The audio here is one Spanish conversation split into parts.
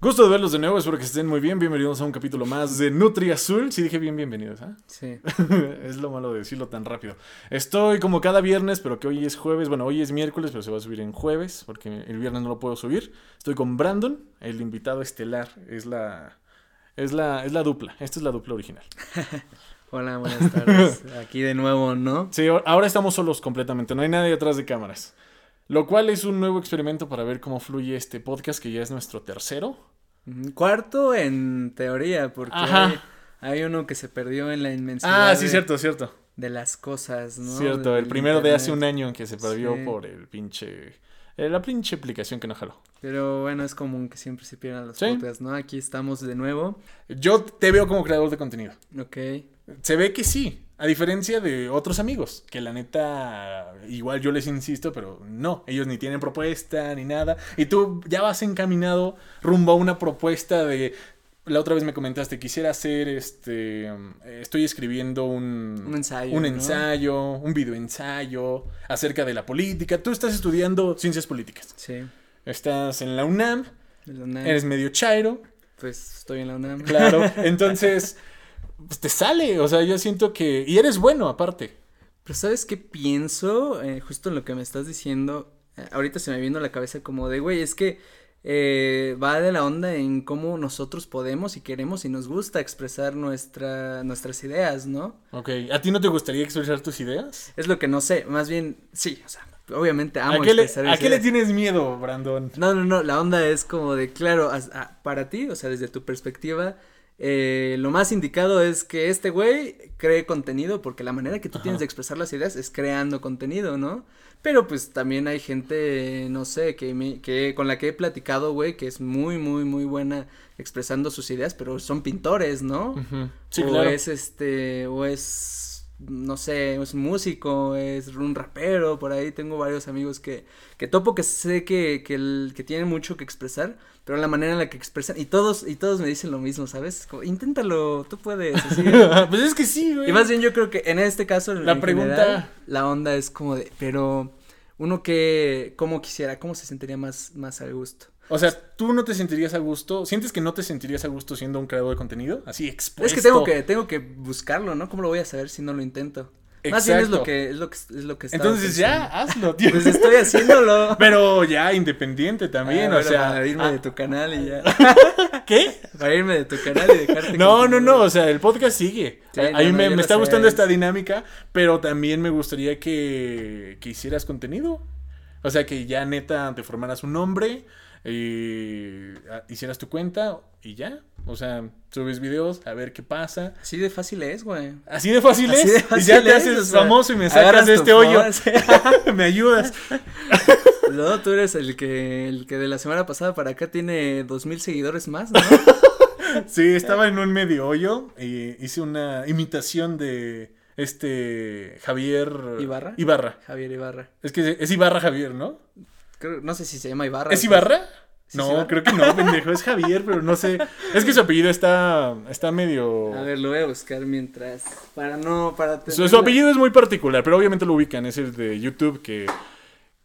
Gusto de verlos de nuevo, espero que estén muy bien. Bienvenidos a un capítulo más de Nutri Azul. Sí, dije bien, bienvenidos, ¿ah? Sí. es lo malo de decirlo tan rápido. Estoy como cada viernes, pero que hoy es jueves. Bueno, hoy es miércoles, pero se va a subir en jueves, porque el viernes no lo puedo subir. Estoy con Brandon, el invitado estelar. Es la. Es la, es la dupla. Esta es la dupla original. Hola, buenas tardes. Aquí de nuevo, ¿no? Sí, ahora estamos solos completamente. No hay nadie atrás de cámaras. Lo cual es un nuevo experimento para ver cómo fluye este podcast, que ya es nuestro tercero. Cuarto en teoría, porque hay, hay uno que se perdió en la inmensidad Ah, sí, de, cierto, cierto. de las cosas, ¿no? Cierto, el primero de hace un año en que se perdió Sí. por el pinche. Eh, la pinche aplicación que no jaló. Pero bueno, es común que siempre se pierdan los Sí. podcasts, ¿no? Aquí estamos de nuevo. Yo te veo como creador de contenido. Ok. Se ve que sí, a diferencia de otros amigos, que la neta, igual yo les insisto, pero no, ellos ni tienen propuesta ni nada. Y tú ya vas encaminado rumbo a una propuesta de... La otra vez me comentaste, quisiera hacer este... eh, Estoy escribiendo un... Un ensayo, Un ¿no? ensayo, un video ensayo acerca de la política. Tú estás estudiando ciencias políticas. Sí. Estás en la UNAM, la UNAM. eres medio chairo, Pues estoy en la UNAM. claro. Entonces, pues te sale. O sea, yo siento que. Y eres bueno, aparte. Pero ¿sabes qué pienso? Eh, justo en lo que me estás diciendo, eh, ahorita se me vino a la cabeza como de, güey, es que eh, va de la onda en cómo nosotros podemos y queremos y nos gusta expresar nuestra, nuestras ideas, ¿no? Ok. ¿A ti no te gustaría expresar tus ideas? Es lo que no sé, más bien, sí, o sea, obviamente amo ¿A qué, le, ¿A qué le tienes miedo, Brandon? No, no, no, la onda es como de, claro, a- para ti, o sea, desde tu perspectiva, eh, lo más indicado es que este güey cree contenido, porque la manera que tú Ajá. tienes de expresar las ideas es creando contenido, ¿no? Pero pues también hay gente, no sé, que, me, que con la que he platicado, güey, que es muy, muy, muy buena expresando sus ideas, pero son pintores, ¿no? Sí, o claro. es este, o es, no sé, es músico, es un rapero, por ahí tengo varios amigos que, que topo que sé que, que, el- que tienen mucho que expresar, pero la manera en la que expresan, y todos, y todos me dicen lo mismo, ¿sabes? Como, inténtalo, tú puedes, así. pues es que sí, güey. y más bien yo creo que en este caso, La en pregunta- general, la onda es como de, pero uno que, ¿cómo quisiera, cómo se sentiría más, más a gusto? O sea, ¿tú no te sentirías a gusto? ¿Sientes que no te sentirías a gusto siendo un creador de contenido? Así expuesto. Es que tengo que, tengo que buscarlo, ¿no? ¿Cómo lo voy a saber si no lo intento? Más bien es Exacto. lo que, es lo que, es lo que Entonces ya, hazlo, tío. Pues estoy haciéndolo. Pero ya independiente también, Ah, o sea. Para irme ah, de tu canal y ya. ¿Qué? Para irme de tu canal y dejarte. No, no, no, o sea, el podcast sigue. Sí, a no, a mí no, me, me está sé. gustando esta dinámica, pero también me gustaría que, que hicieras contenido. O sea, que ya neta te formaras un nombre, y ah, hicieras tu cuenta y ya. O sea, subes videos a ver qué pasa. Así de fácil es, güey. Así de fácil Así es. de y ya te es, haces famoso y me sacas de este hoyo. me ayudas. Luego tú eres el que, el que de la semana pasada para acá tiene dos mil seguidores más, ¿no? Sí, estaba en un medio hoyo y hice una imitación de este Javier ¿Ibarra? Ibarra. Javier Ibarra. Es que es Ibarra Javier, ¿no? Creo- no sé si se llama Ibarra. ¿Es. Ibarra? ¿Sí No, Ibarra? creo que no, pendejo, es Javier, pero no sé. Es que su apellido está, está medio... A ver, lo voy a buscar mientras. Para no, para Su, tener su la- apellido es muy particular, pero obviamente lo ubican, es el de YouTube que,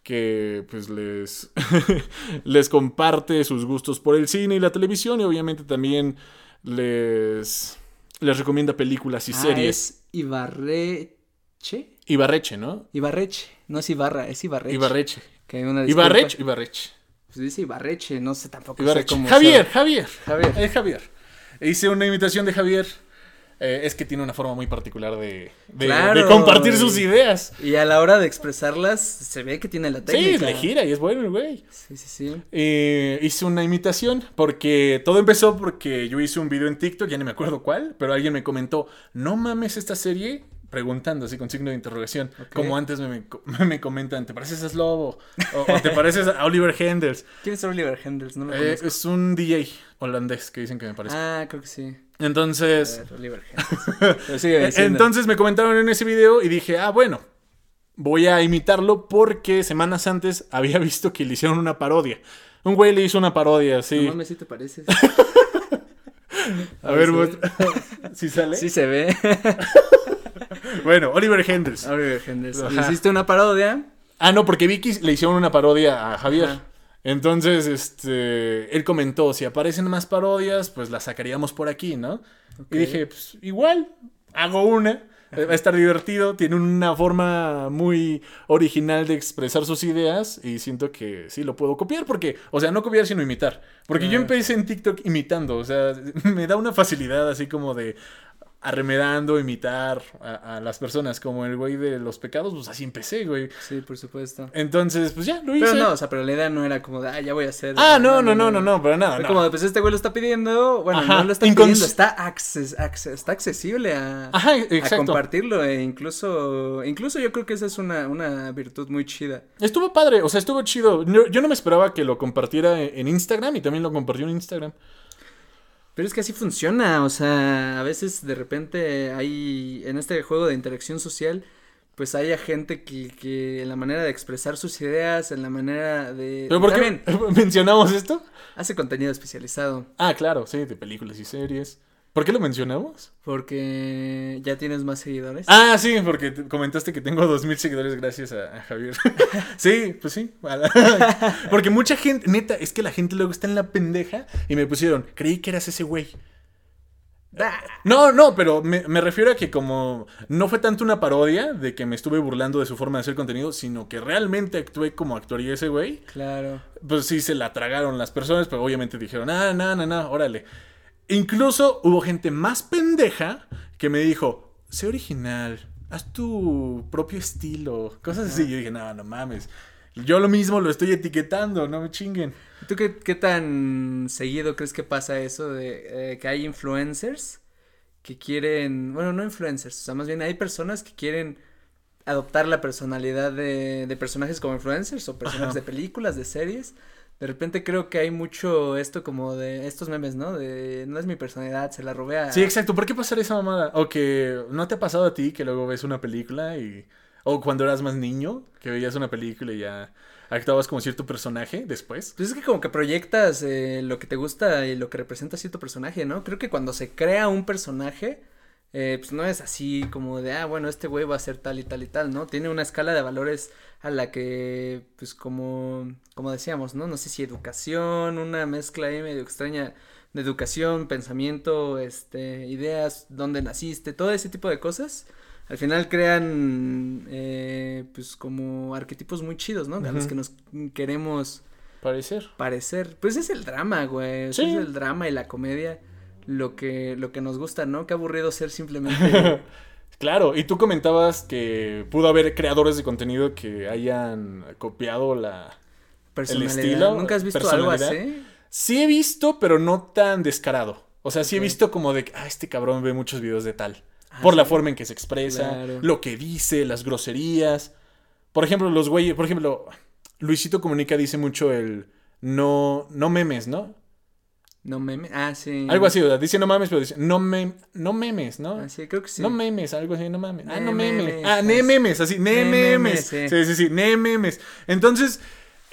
que pues les, les comparte sus gustos por el cine y la televisión y obviamente también les, les recomienda películas y Ah, series. es Ibarreche. Ibarreche, ¿no? Ibarreche. No es Ibarra, es Ibarreche. Ibarreche. Que una disculpa. Ibarreche, Ibarreche. Pues dice Ibarreche, no sé tampoco. sé Ibarreche. cómo Javier, Javier. Javier. Es Javier. Hice una imitación de Javier. Eh, es que tiene una forma muy particular de, de, Claro, de compartir sus ideas. Y a la hora de expresarlas, se ve que tiene la Sí, técnica. le gira y es bueno güey. Sí, sí, sí. Eh, hice una imitación porque todo empezó porque yo hice un video en TikTok, ya ni me acuerdo cuál, pero alguien me comentó, no mames esta serie, preguntando así con signo de interrogación, Ok. como antes me, me, me comentan, ¿te pareces a Slobo? O, o te pareces a Oliver Hendels. ¿Quién es Oliver Hendels? No lo Eh, es un DJ holandés que dicen que me parece. Ah, creo que sí. Entonces, ver, Oliver Hendels. Diciendo. entonces me comentaron en ese video y dije, ah, bueno, voy a imitarlo porque semanas antes había visto que le hicieron una parodia. Un güey le hizo una parodia, sí. No mames, sí te pareces. A ver, vos- ¿sí sale? Sí se ve. Bueno, Oliver Hendels. Oliver. Le Ajá. hiciste una parodia. Ah, no, porque Vicky le hicieron una parodia a Javier. Ajá. Entonces, este, él comentó, si aparecen más parodias, pues las sacaríamos por aquí, ¿no? Y dije, pues igual, hago una. Va a estar divertido, tiene una forma muy original de expresar sus ideas y siento que sí lo puedo copiar porque, o sea, no copiar sino imitar. Porque yo empecé en TikTok imitando, o sea, me da una facilidad así como de arremedando, imitar a, a las personas, como el güey de los pecados, pues así empecé, güey. Sí, por supuesto. Entonces, pues ya, lo hice. Pero no, o sea, pero la idea no era como de, ah, ya voy a hacer. ah, no, no, no, no, no, pero nada. No. como de, pues este güey lo está pidiendo, bueno, Ajá, no lo está incons- pidiendo, está, acces- acce- está accesible a, Ajá, a exacto. compartirlo e incluso, incluso yo creo que esa es una, una virtud muy chida. Estuvo padre, o sea, estuvo chido. Yo no me esperaba que lo compartiera en Instagram y también lo compartió en Instagram. Pero es que así funciona, o sea, a veces de repente hay, en este juego de interacción social, pues hay gente que, que en la manera de expresar sus ideas, en la manera de... ¿Pero por qué mencionamos esto? hace contenido especializado, Ah, claro, sí, de películas y series. ¿Por qué lo mencionamos? porque ya tienes más seguidores. Ah, sí, porque te- comentaste que tengo dos mil seguidores gracias a, a Javier. sí, pues sí. porque mucha gente, neta, es que la gente luego está en la pendeja y me pusieron, creí que eras ese güey. Ah, No, no, pero me, me refiero a que como no fue tanto una parodia de que me estuve burlando de su forma de hacer contenido, sino que realmente actué como actuaría ese güey, claro. pues sí se la tragaron las personas, pero obviamente dijeron, ah, no, no, no, órale. Incluso hubo gente más pendeja que me dijo, sé original, haz tu propio estilo, cosas así. Yo dije, no, no mames. Yo lo mismo lo estoy etiquetando, no me chinguen. ¿Tú qué, qué tan seguido crees que pasa eso de eh, que hay influencers que quieren, bueno, no influencers, o sea, más bien hay personas que quieren adoptar la personalidad de, de personajes como influencers o personajes Ajá. de películas, de series? De repente creo que hay mucho esto como de estos memes, ¿no? De no es mi personalidad, se la robé a... Sí, exacto. ¿Por qué pasar esa mamada? O que no te ha pasado a ti que luego ves una película y... O cuando eras más niño, que veías una película y ya actuabas como cierto personaje después. Pues es que como que proyectas eh, lo que te gusta y lo que representa cierto personaje, ¿no? Creo que cuando se crea un personaje, eh, pues no es así como de, ah, bueno, este güey va a ser tal y tal y tal, ¿no? Tiene una escala de valores a la que, pues como, como decíamos, ¿no? No sé si educación, una mezcla ahí medio extraña de educación, pensamiento, este, ideas, dónde naciste, todo ese tipo de cosas. Al final crean, eh, pues como arquetipos muy chidos, ¿no? A los Ujú. que nos queremos Parecer. parecer. Pues es el drama, güey. Sí. Es el drama y la comedia lo que, lo que nos gusta, ¿no? Qué aburrido ser simplemente. claro, y tú comentabas que pudo haber creadores de contenido que hayan copiado la... personalidad. estilo, ¿Nunca has visto algo así? Sí he visto, pero no tan descarado. O sea, sí he visto como de, ah, este cabrón ve muchos videos de tal. Ah, por la forma en que se expresa, Claro. lo que dice, las groserías. Por ejemplo, los güeyes, por ejemplo, Luisito Comunica dice mucho el no, no memes, ¿no? No meme. Ah, sí. Algo así, o sea, dice no mames, pero dice no, mem no memes, ¿no? Ah, sí, creo que sí. No memes, algo así, no mames. Ah, Ne no memes. memes, Ah, ne es- memes, así, ne memes. memes, Sí, sí. sí, sí, ne memes. Entonces,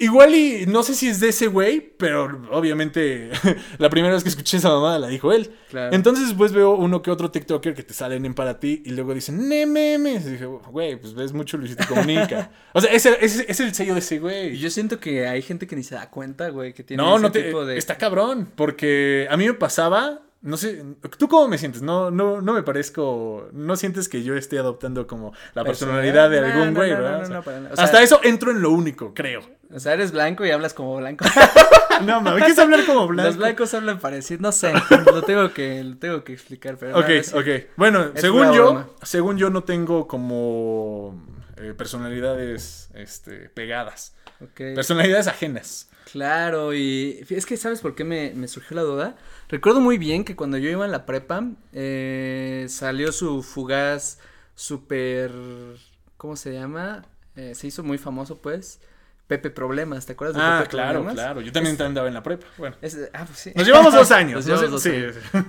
igual y no sé si es de ese güey, pero obviamente la primera vez que escuché esa mamada la dijo él. Claro. Entonces después veo uno que otro TikToker que te salen en para ti y luego dicen, ne memes. Y dije, güey, pues ves mucho Luisito Comunica. o sea, ese, ese- es el sello de ese Y güey. yo siento que hay gente que ni se da cuenta, güey, que tiene No, ese no te. tipo de... Está cabrón. Porque a mí me pasaba. No sé. ¿Tú cómo me sientes? No, no, no me parezco. No sientes que yo esté adoptando como la personalidad de algún güey, ¿verdad? hasta eso entro en lo único, creo. O sea, eres blanco y hablas como blanco. no, mames, ¿quieres hablar como blanco? Los blancos hablan parecido, no sé, lo tengo que, lo tengo que explicar, pero Ok, no, no, sí. ok. Bueno, Es según yo, broma. según yo no tengo como eh, personalidades este, pegadas. Personalidades ajenas. Claro, y es que ¿sabes por qué me, me surgió la duda? Recuerdo muy bien que cuando yo iba en la prepa, eh, salió su fugaz super, ¿cómo se llama? Eh, se hizo muy famoso pues, Pepe Problemas, ¿te acuerdas de Ah, Pepe claro, Problemas? claro. Yo también andaba en la prepa. Bueno. Es- ah, pues sí. Nos llevamos dos años. Nos llevamos dos años. sí.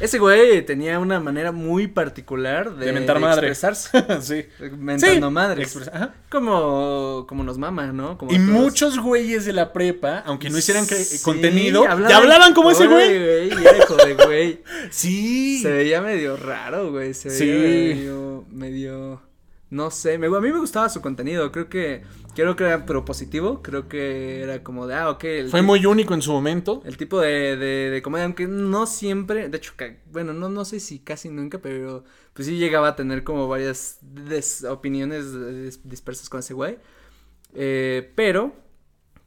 Ese güey tenía una manera muy particular de, De mentar madre. expresarse, sí. mentando Sí, madres. ajá. Como, como nos mama, ¿no? Como Y todos. muchos güeyes de la prepa, aunque no hicieran Sí, contenido, ya hablaban como ese güey. Oye, güey, era hijo de güey. Sí. Se veía medio raro, güey. Se veía medio, medio, No sé, me, a mí me gustaba su contenido, creo que, creo que era propositivo, creo que era como de, ah, ok. el Fue tipo- muy único en su momento. El tipo de, de, de comedia, aunque no siempre, de hecho, bueno, no, no sé si casi nunca, pero pues sí llegaba a tener como varias opiniones dis- dispersas con ese güey. Eh, pero,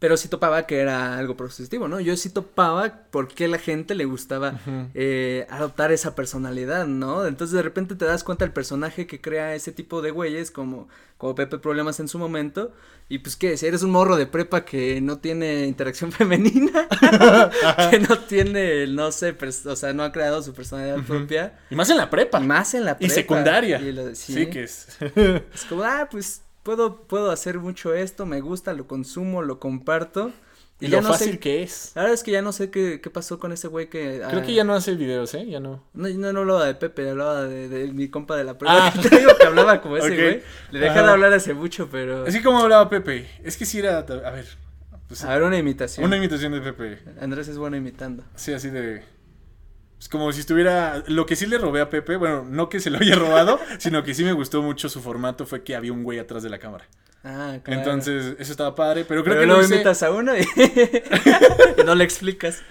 pero sí topaba que era algo positivo, ¿no? Yo sí topaba por qué la gente le gustaba eh, adoptar esa personalidad, ¿no? Entonces de repente te das cuenta el personaje que crea ese tipo de güeyes como, como Pepe Problemas en su momento. Y pues que si eres un morro de prepa que no tiene interacción femenina, que no tiene, no sé, o sea, no ha creado su personalidad propia. Y más en la prepa. Y más en la Y prepa. secundaria. Y lo- sí. sí, que es. Es como, ah, pues puedo, puedo hacer mucho esto, me gusta, lo consumo, lo comparto. y lo no fácil sé, que es. La verdad es que ya no sé qué, qué pasó con ese güey que... Creo ah, que ya no hace videos, ¿eh? Ya no. No, no, no hablaba de Pepe, hablaba de, de mi compa de la prepa. Ah. que Te digo que hablaba como ese güey. Le dejé Ajá. de hablar hace mucho, pero. Así como hablaba Pepe. Es que sí era. A ver. pues, A ver, una imitación. una imitación de Pepe. Andrés es bueno imitando. Sí, así de. Es como si estuviera. Lo que sí le robé a Pepe, bueno, no que se lo haya robado, sino que sí me gustó mucho su formato fue que había un güey atrás de la cámara. Ah, claro. Entonces, eso estaba padre, pero creo Pero que luego lo hice- imitas a uno y... y no le explicas.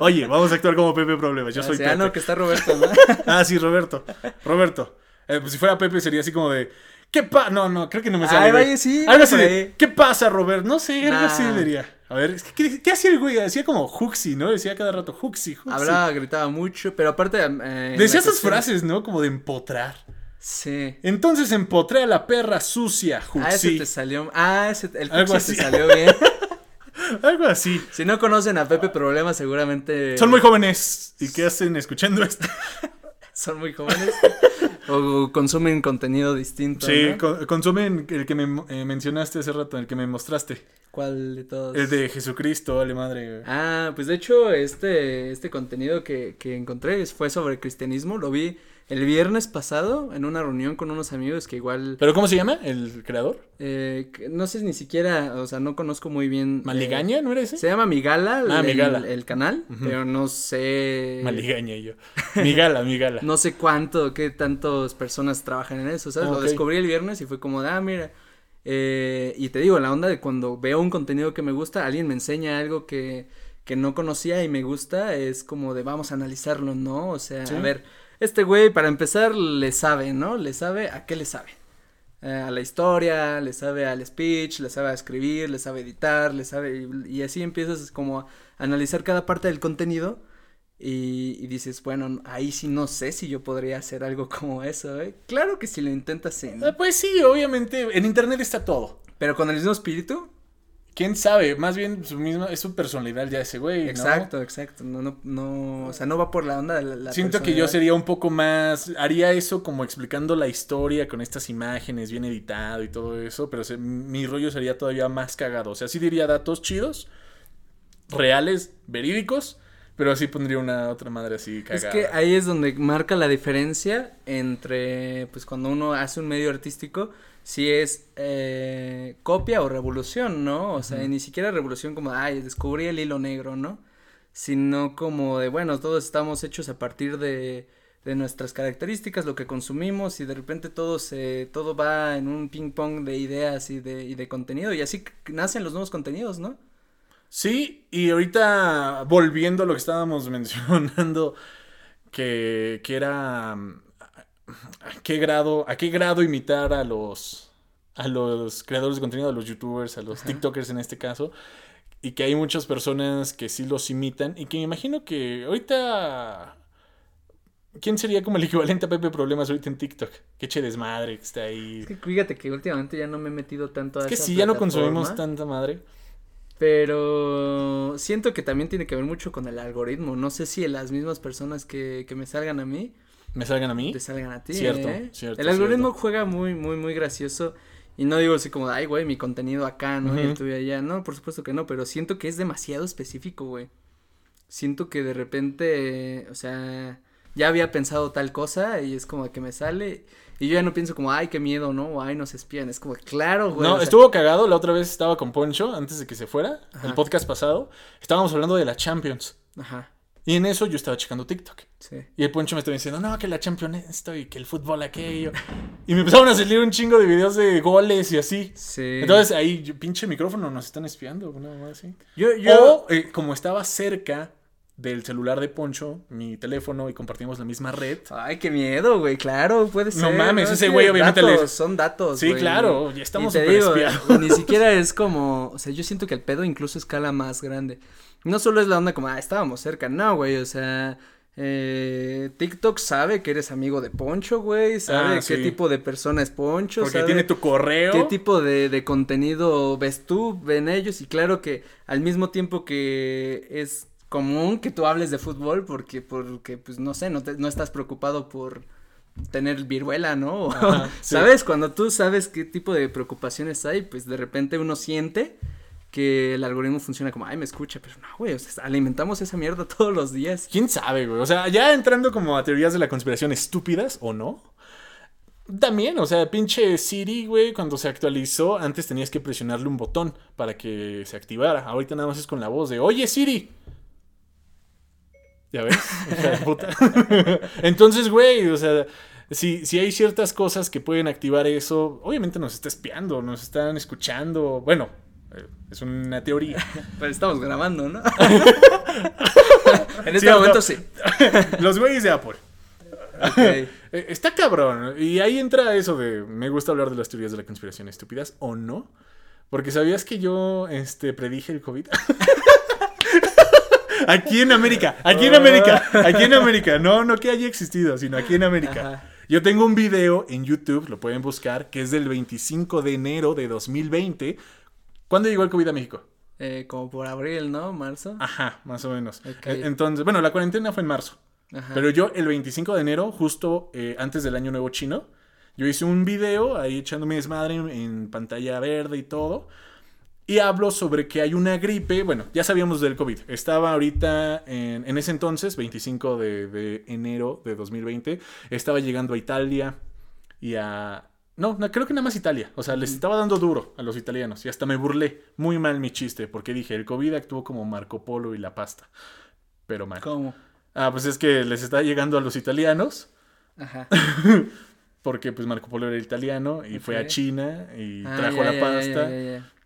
Oye, vamos a actuar como Pepe Problemas. Yo Ah, soy sí, Pepe. Ah, no, que está Roberto, ¿no? Ah, sí, Roberto. Roberto. Eh, pues si fuera Pepe sería así como de. ¿Qué pasa? No, no, creo que no me sale. Ay, vaya, sí, Algo así de. ¿Qué pasa, Robert? No sé, algo Nah. así diría. A ver, ¿qué, qué hacía el güey? Hacía como Huxi, ¿no? Decía cada rato Huxi, Huxi. Hablaba, gritaba mucho, pero aparte. eh, en Decía esas cuestión- frases, ¿no? Como de empotrar. Sí. Entonces empotré a la perra sucia, Ah, ese Huxi. te salió. Ah, ese, el así. te salió bien. Algo así. si no conocen a Pepe Problemas, seguramente. Son muy jóvenes. ¿Y qué hacen escuchando esto? Son muy jóvenes. o consumen contenido distinto. Sí, consumen el que me eh, mencionaste hace rato, el que me mostraste. ¿Cuál de todos? El de Jesucristo, vale madre. güey. Ah, pues de hecho, este, este contenido que, que encontré fue sobre cristianismo. Lo vi el viernes pasado en una reunión con unos amigos que igual. ¿Pero cómo se llama? ¿El creador? eh, no sé ni siquiera, o sea, no conozco muy bien. eh, ¿Maligaña? ¿No era ese? se llama Migala, Ah, el, Migala. el canal, pero no sé. Maligaña yo. Migala, Migala. No sé cuánto, qué tantas personas trabajan en eso, ¿sabes? Ah, Lo descubrí el viernes y fue como de, ah, mira. eh, y te digo, la onda de cuando veo un contenido que me gusta, alguien me enseña algo que, que no conocía y me gusta, es como de vamos a analizarlo, ¿no? O sea, Sí. a ver, este güey para empezar le sabe, ¿no? Le sabe, ¿a qué le sabe? Eh, a la historia, le sabe al speech, le sabe a escribir, le sabe editar, le sabe, y, y así empiezas como a analizar cada parte del contenido y, y dices, bueno, ahí sí no sé si yo podría hacer algo como eso, ¿eh? Claro que si lo intentas, ¿no? Ah, Pues sí, obviamente. En internet está todo. Pero con el mismo espíritu. ¿Quién sabe? Más bien su misma, es su personalidad ya ese güey, ¿no? Exacto, exacto. No, no, no, o sea, no va por la onda de la, la Siento que yo sería un poco más, haría eso como explicando la historia con estas imágenes bien editado y todo eso, pero se- mi rollo sería todavía más cagado. O sea, sí diría datos chidos, reales, verídicos, pero así pondría una otra madre así Es cagada. que ahí es donde marca la diferencia entre, pues, cuando uno hace un medio artístico, si es eh, copia o revolución, ¿no? O sea, ni siquiera revolución como, ay, descubrí el hilo negro, ¿no? Sino como de, bueno, todos estamos hechos a partir de, de nuestras características, lo que consumimos, y de repente todo se, todo va en un ping pong de ideas y de, y de contenido, y así nacen los nuevos contenidos, ¿no? Sí, y ahorita volviendo a lo que estábamos mencionando, que, que era a qué grado, a qué grado imitar a los a los creadores de contenido, a los youtubers, a los Ajá. TikTokers en este caso, y que hay muchas personas que sí los imitan y que me imagino que ahorita ¿quién sería como el equivalente a Pepe Problemas ahorita en TikTok? Que eche desmadre, que está ahí. Es que fíjate que últimamente ya no me he metido tanto a Es que esa sí, ya no consumimos tanta madre. Pero siento que también tiene que ver mucho con el algoritmo. No sé si las mismas personas que, que me salgan a mí ¿Me salgan a mí? te salgan a ti. Cierto, ¿eh? cierto, El algoritmo cierto. juega muy, muy, muy gracioso. Y no digo así como, ay, güey, mi contenido acá, ¿no? Y el tuyo allá. No, por supuesto que no, pero siento que es demasiado específico, güey. Siento que de repente, o sea, ya había pensado tal cosa y es como que me sale. Y yo ya no pienso como, ay, qué miedo, ¿no? O ay, nos espían. Es como, claro, güey. No, sea, estuvo cagado. La otra vez estaba con Poncho antes de que se fuera. Ajá. El podcast pasado. Estábamos hablando de la Champions. Ajá. Y en eso yo estaba checando TikTok. Sí. Y el Poncho me estaba diciendo, no, que la Champions esto y que el fútbol aquello. Y me empezaron a salir un chingo de videos de goles y así. Sí. Entonces ahí, pinche micrófono, nos están espiando, una así. yo, yo, O, eh, como estaba cerca del celular de Poncho, mi teléfono, y compartimos la misma red. Ay, qué miedo, güey, claro, puede No ser. mames, Es ese güey obviamente le- Son datos, Sí, güey. claro, ya estamos súper espiados. Ni siquiera es como, o sea, yo siento que el pedo incluso escala más grande. No solo es la onda como, ah, estábamos cerca, no, güey, o sea, eh, TikTok sabe que eres amigo de Poncho, güey, sabe Ah, qué tipo de persona es Poncho, Porque sabe tiene tu correo. qué tipo de, de contenido ves tú, ven ellos, y claro que al mismo tiempo que es común que tú hables de fútbol, porque, porque, pues, no sé, no, te- no estás preocupado por tener viruela, ¿no? Ajá, sí. ¿Sabes? Cuando tú sabes qué tipo de preocupaciones hay, pues de repente uno siente que el algoritmo funciona como, ay, me escucha, pero no, güey, o sea, alimentamos esa mierda todos los días. ¿Quién sabe, güey? O sea, ya entrando como a teorías de la conspiración estúpidas o no. También, o sea, pinche Siri, güey, cuando se actualizó, antes tenías que presionarle un botón para que se activara. Ahorita nada más es con la voz de, oye, Siri. ¿Ya ves? Hija de puta. Entonces, güey, o sea, si, si hay ciertas cosas que pueden activar eso, obviamente nos está espiando, nos están escuchando. Bueno, eh, es una teoría. Pero estamos grabando, ¿no? en este o momento no. sí. Los güeyes de Apple. Eh, Está cabrón. Y ahí entra eso de. Me gusta hablar de las teorías de la conspiración estúpidas o no. Porque sabías que yo este, predije el COVID. Aquí en América. Aquí en América. Aquí en América. No, no que haya existido, sino aquí en América. Ajá. Yo tengo un video en YouTube, lo pueden buscar, que es del 25 de enero de 2020. ¿Cuándo llegó el COVID a México? Eh, como por abril, ¿no? Marzo. Ajá, más o menos. Eh, Entonces, bueno, la cuarentena fue en marzo. Ajá. Pero yo el 25 de enero, justo eh, antes del año nuevo chino, yo hice un video ahí echándome desmadre en, en pantalla verde y todo. Y hablo sobre que hay una gripe, bueno, ya sabíamos del COVID. Estaba ahorita en, en ese entonces, 25 de, de enero de 2020, estaba llegando a Italia y a... No, no, creo que nada más Italia. O sea, les estaba dando duro a los italianos. Y hasta me burlé muy mal mi chiste, porque dije, el COVID actuó como Marco Polo y la pasta. Pero mal. ¿Cómo? Ah, pues es que les está llegando a los italianos, Ajá. porque pues Marco Polo era italiano y fue a. China y Ah, trajo la pasta.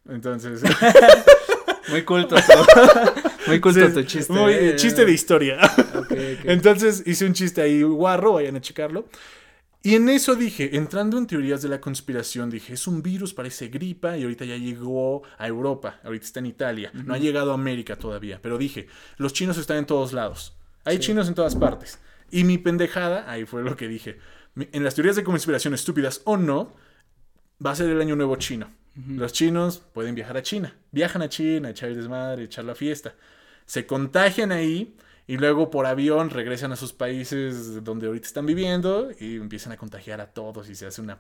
Entonces, Muy culto tu, muy culto sí, tu chiste. muy- eh, chiste de historia. Ok, ok. Entonces hice un chiste ahí guarro, vayan a checarlo. Y en eso dije, entrando en teorías de la conspiración, dije, es un virus, parece gripa y ahorita ya llegó a Europa, ahorita está en Italia, no ha llegado a América todavía, pero dije, los chinos están en todos lados, hay Sí. chinos en todas partes. Y mi pendejada, ahí fue lo que dije, en las teorías de conspiración estúpidas o no, va a ser el año nuevo chino. Los chinos pueden viajar a China, viajan a China, echar el desmadre, echar la fiesta, se contagian ahí y luego por avión regresan a sus países donde ahorita están viviendo y empiezan a contagiar a todos y se hace una,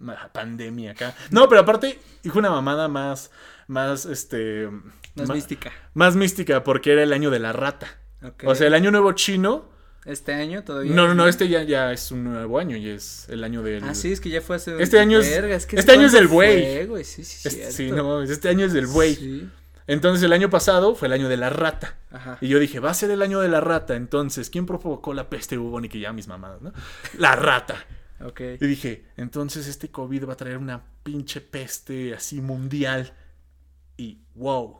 una pandemia acá. No, pero aparte, hijo una mamada más, más, este... Más mística. Más mística porque era el año de la rata. O sea, el año nuevo chino... Este año todavía. No, no, no, este ya, ya es un nuevo año y es el año del... Ah, sí, es que ya fue hace. Este año es- Verga, que este año es del ¿cuándo buey. fue, güey? Sí, sí, Este- sí, no este año es del buey. Sí. Entonces el año pasado fue el año de la rata. Ajá. Y yo dije, va a ser el año de la rata. Entonces, ¿quién provocó la peste bubónica? Y ya mis mamadas, ¿no? La rata. Ok. Y dije, entonces este COVID va a traer una pinche peste así mundial. Y wow.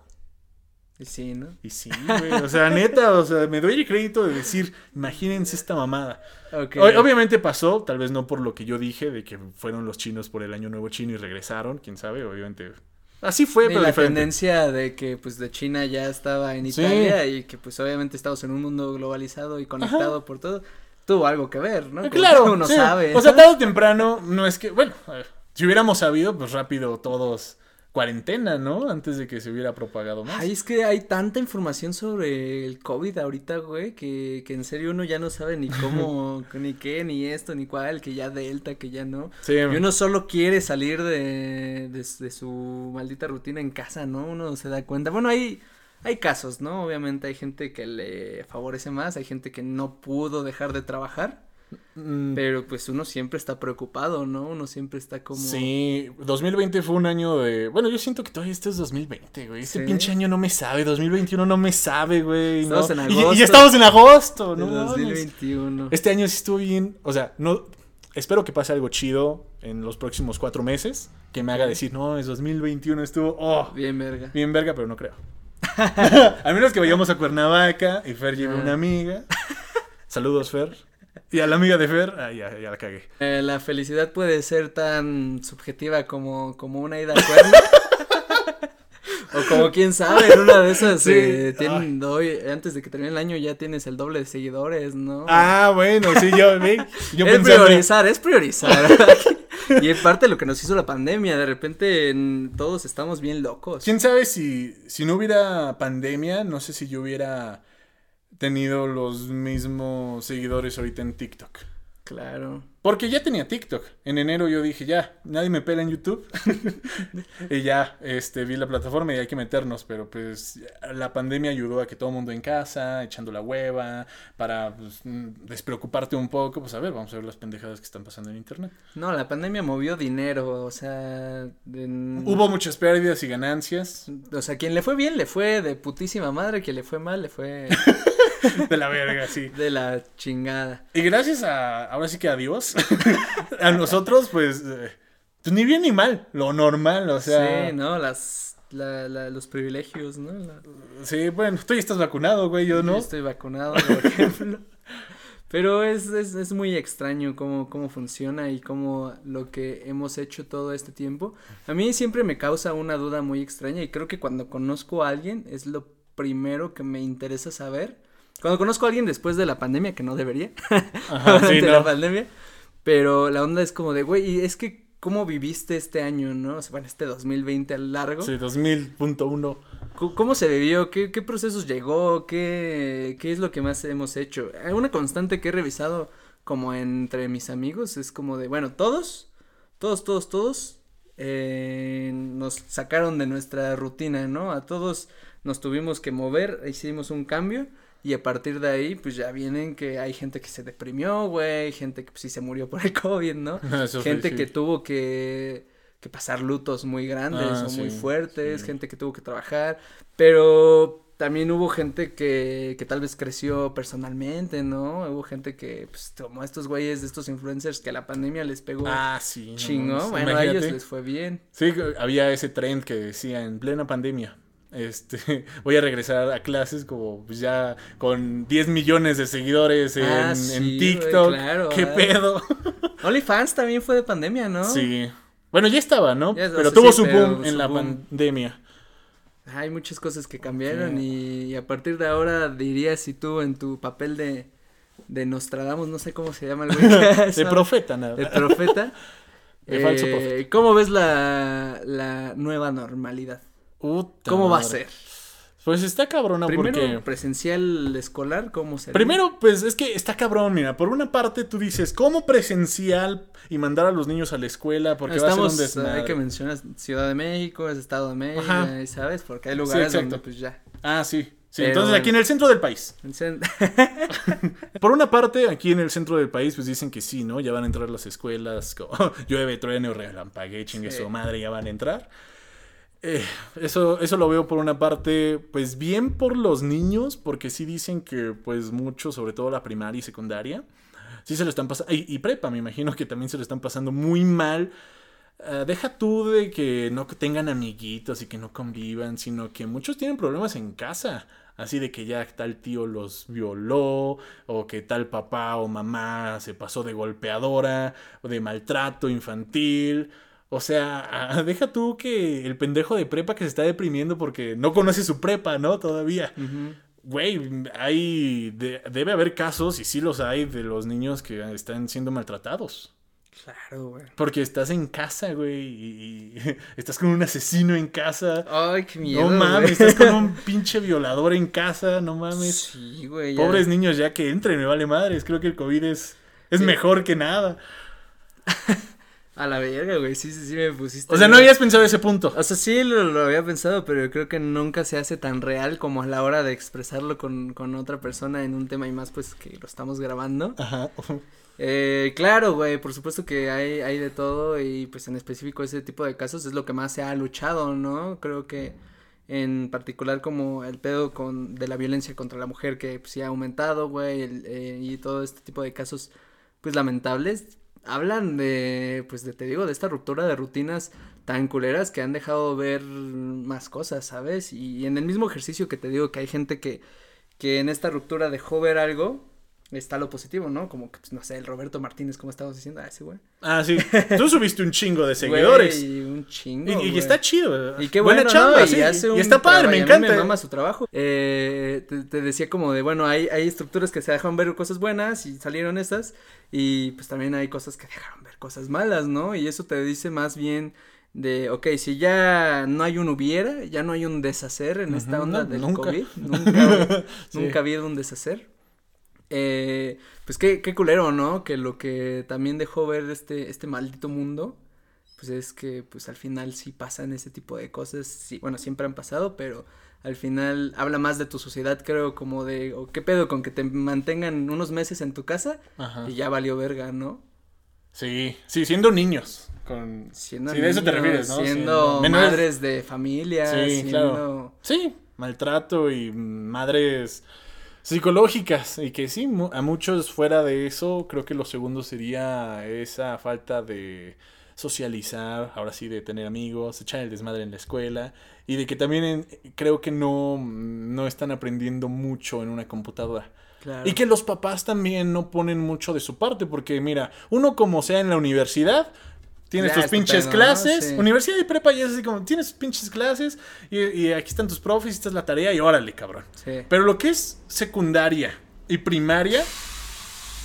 Y sí, ¿no? Y sí, güey. O sea, neta, o sea, me doy el crédito de decir, imagínense esta mamada. O- obviamente pasó, tal vez no por lo que yo dije, de que fueron los chinos por el año nuevo chino y regresaron, quién sabe, obviamente. Así fue, Y pero la diferente. tendencia de que pues de China ya estaba en Sí. Italia y que pues obviamente estamos en un mundo globalizado y conectado por todo, tuvo algo que ver, ¿no? Como Claro, uno sí. sabe. O sea, tarde o temprano, no es que, bueno, a ver, si hubiéramos sabido, pues rápido todos cuarentena, ¿no? Antes de que se hubiera propagado más. Ay, es que hay tanta información sobre el COVID ahorita, güey, que, que en serio uno ya no sabe ni cómo, ni qué, ni esto, ni cuál, que ya Delta, que ya no. sí, Y uno solo quiere salir de, de, de su maldita rutina en casa, ¿no? Uno se da cuenta. Bueno, hay, hay casos, ¿no? Obviamente hay gente que le favorece más, hay gente que no pudo dejar de trabajar. Mm, Pero pues uno siempre está preocupado, ¿no? Uno siempre está como... Sí, 2020 fue un año de... Bueno, yo siento que todavía este es 2020, güey. Este Sí. pinche año no me sabe, 2021 no me sabe, güey. Estamos ¿no? en Y- Y, agosto. ya estamos en agosto, ¿no? mames. 2021. Este año sí estuvo bien, o sea, no... Espero que pase algo chido en los próximos cuatro meses, que me haga decir, no, es 2021, estuvo, oh, Bien verga. bien verga, pero no creo. a menos que vayamos a Cuernavaca y Fer lleve Ah. una amiga. Saludos, Fer. Y a la amiga de Fer, ah, ya, ya la cagué. Eh, la felicidad puede ser tan subjetiva como, como una ida al cuerno. o como quién sabe, en una de esas Sí. eh, tienen, hoy, antes de que termine el año ya tienes el doble de seguidores, ¿no? Ah, bueno, sí, yo, ve, yo es priorizar, es priorizar. y es parte de lo que nos hizo la pandemia, de repente en- todos estamos bien locos. ¿Quién sabe si, si no hubiera pandemia? No sé si yo hubiera tenido los mismos seguidores ahorita en TikTok. Claro. Porque ya tenía TikTok. En enero yo dije, ya, nadie me pela en YouTube. y ya, este, vi la plataforma y hay que meternos. Pero pues la pandemia ayudó a que todo el mundo en casa, echando la hueva, para pues, mm, despreocuparte un poco. Pues a ver, vamos a ver las pendejadas que están pasando en internet. No, la pandemia movió dinero, o sea, en- Hubo muchas pérdidas y ganancias. o sea, quien le fue bien le fue de putísima madre, quien le fue mal le fue De la verga, sí. de la chingada. Y gracias a, ahora sí que a Dios, a nosotros, pues, eh, pues, ni bien ni mal, lo normal, o sea. sí, ¿no? Las, la, la- los privilegios, ¿no? La- Sí, bueno, tú ya estás vacunado, güey, yo Yo no. estoy vacunado, por ejemplo. Pero es, es, es muy extraño cómo, cómo funciona y cómo lo que hemos hecho todo este tiempo. A mí siempre me causa una duda muy extraña y creo que cuando conozco a alguien es lo primero que me interesa saber. Cuando conozco a alguien después de la pandemia, que no debería, Ajá, sí, de no. la pandemia, pero la onda es como de, güey, y es que, ¿cómo viviste este año, no? O sea, bueno, este 2020 al largo. Sí, 2000.1. ¿Cómo- ¿Cómo se vivió? ¿Qué, qué procesos llegó? ¿Qué, ¿Qué es lo que más hemos hecho? Eh, Una constante que he revisado como entre mis amigos es como de, bueno, todos, todos, todos, todos eh, nos sacaron de nuestra rutina, ¿no? A todos nos tuvimos que mover, hicimos un cambio y a partir de ahí pues ya vienen que hay gente que se deprimió, güey, gente que pues sí se murió por el COVID, ¿no? Eso gente sí. que tuvo que, que pasar lutos muy grandes Ah, o muy fuertes, gente que tuvo que trabajar, pero también hubo gente que, que tal vez creció personalmente, ¿no? Hubo gente que, pues, como estos güeyes de estos influencers que la pandemia les pegó Ah, sí. no mames, bueno, a ellos les fue bien. Sí, había ese trend que decía en plena pandemia. Este, voy a regresar a clases como pues, ya con 10 millones de seguidores en, Ah, sí, TikTok. claro, ¿Qué ah. pedo? OnlyFans también fue de pandemia, ¿no? Sí. Bueno, ya estaba, ¿no? Ya, pero tuvo sí, su pero boom en la boom. pandemia. Hay muchas cosas que cambiaron Sí. y, a partir de ahora dirías si tú en tu papel de, de Nostradamus, no sé cómo se llama el güey. De profeta, nada. Profeta. De falso eh, profeta. ¿Cómo ves la, la nueva normalidad? Puta ¿Cómo va a ser? Pues está cabrona Primero, porque... presencial escolar, ¿cómo será? Primero, pues es que está cabrón, mira, por una parte tú dices, ¿cómo presencial y mandar a los niños a la escuela? Porque va a Estamos, ser un desmadre. hay que mencionar Ciudad de México, es Estado de México, Ajá. y ¿sabes? Porque hay lugares exacto. donde pues ya. Ah, sí. Sí, Pero entonces aquí en el centro del país. Por una parte, aquí en el centro del país, pues dicen que sí, ¿no? Ya van a entrar las escuelas, como llueve, truene o relampague, chingue Sí. su madre, ya van a entrar. Eh, eso, eso lo veo por una parte, pues bien por los niños, porque sí dicen que, pues mucho, sobre todo la primaria y secundaria, sí se lo están pasando, y, prepa, me imagino que también se lo están pasando muy mal. Eh, deja tú de que no tengan amiguitos y que no convivan, sino que muchos tienen problemas en casa. Así de que ya tal tío los violó, o que tal papá o mamá se pasó de golpeadora, o de maltrato infantil. O sea, deja tú que el pendejo de prepa que se está deprimiendo porque no conoce su prepa, ¿no? Todavía. Güey, hay. de- debe haber casos, y sí los hay, de los niños que están siendo maltratados. Claro, güey. Porque estás en casa, güey, y, y estás con un asesino en casa. Ay, qué miedo. no mames, güey. estás con un pinche violador en casa, no mames. Sí, güey. ya. Pobres niños, ya que entren, me vale madres. Creo que el COVID es, es Sí. mejor que nada. A la verga, güey, sí, sí, sí me pusiste. O sea, no habías pensado ese punto. O sea, sí lo, lo, había pensado, pero creo que nunca se hace tan real como a la hora de expresarlo con, con otra persona en un tema y más pues que lo estamos grabando. Ajá. Eh, claro, güey, por supuesto que hay, hay de todo y pues en específico ese tipo de casos es lo que más se ha luchado, ¿no? Creo que en particular como el pedo con de la violencia contra la mujer que pues sí ha aumentado, güey, eh, y todo este tipo de casos pues lamentables hablan de, pues de, te digo, de esta ruptura de rutinas tan culeras que han dejado ver más cosas, ¿sabes? Y, en el mismo ejercicio que te digo que hay gente que, que en esta ruptura dejó ver algo, está lo positivo, ¿no? Como que, pues, no sé, el Roberto Martínez, como estábamos diciendo, ah, ese güey. Ah, sí. Tú subiste un chingo de seguidores. Güey, un chingo. Y, y está chido, ¿verdad? Y qué bueno, Buena chamba, ¿no? sí. Y, y está padre, me encanta. me mama su trabajo. Eh, te, te, decía como de, bueno, hay, hay estructuras que se dejan ver cosas buenas y salieron estas. Y pues también hay cosas que dejaron ver cosas malas, ¿no? Y eso te dice más bien de, ok, si ya no hay un hubiera, ya no hay un deshacer en esta onda del nunca. COVID, nunca, sí. nunca ha habido un deshacer. Eh, pues qué, qué culero, ¿no? Que lo que también dejó ver este, este maldito mundo, pues es que pues al final sí pasan ese tipo de cosas, sí, bueno, siempre han pasado, pero al final habla más de tu sociedad, creo, como de, o qué pedo con que te mantengan unos meses en tu casa Ajá. y ya valió verga, ¿no? Sí, sí, siendo niños. Con... Siendo sí, niños, de eso te refieres, ¿no? Siendo madres de familia. Sí, siendo... claro. Sí, maltrato y madres psicológicas y que sí, a muchos fuera de eso, creo que lo segundo sería esa falta de socializar, ahora sí de tener amigos, echar el desmadre en la escuela y de que también en, creo que no, no están aprendiendo mucho en una computadora. Claro. Y que los papás también no ponen mucho de su parte, porque mira, uno como sea en la universidad, Tienes tus pinches pedo, clases. ¿no? Sí. Universidad y prepa ya es así como, tienes tus pinches clases y, y, aquí están tus profes, esta es la tarea y órale, cabrón. Sí. Pero lo que es secundaria y primaria,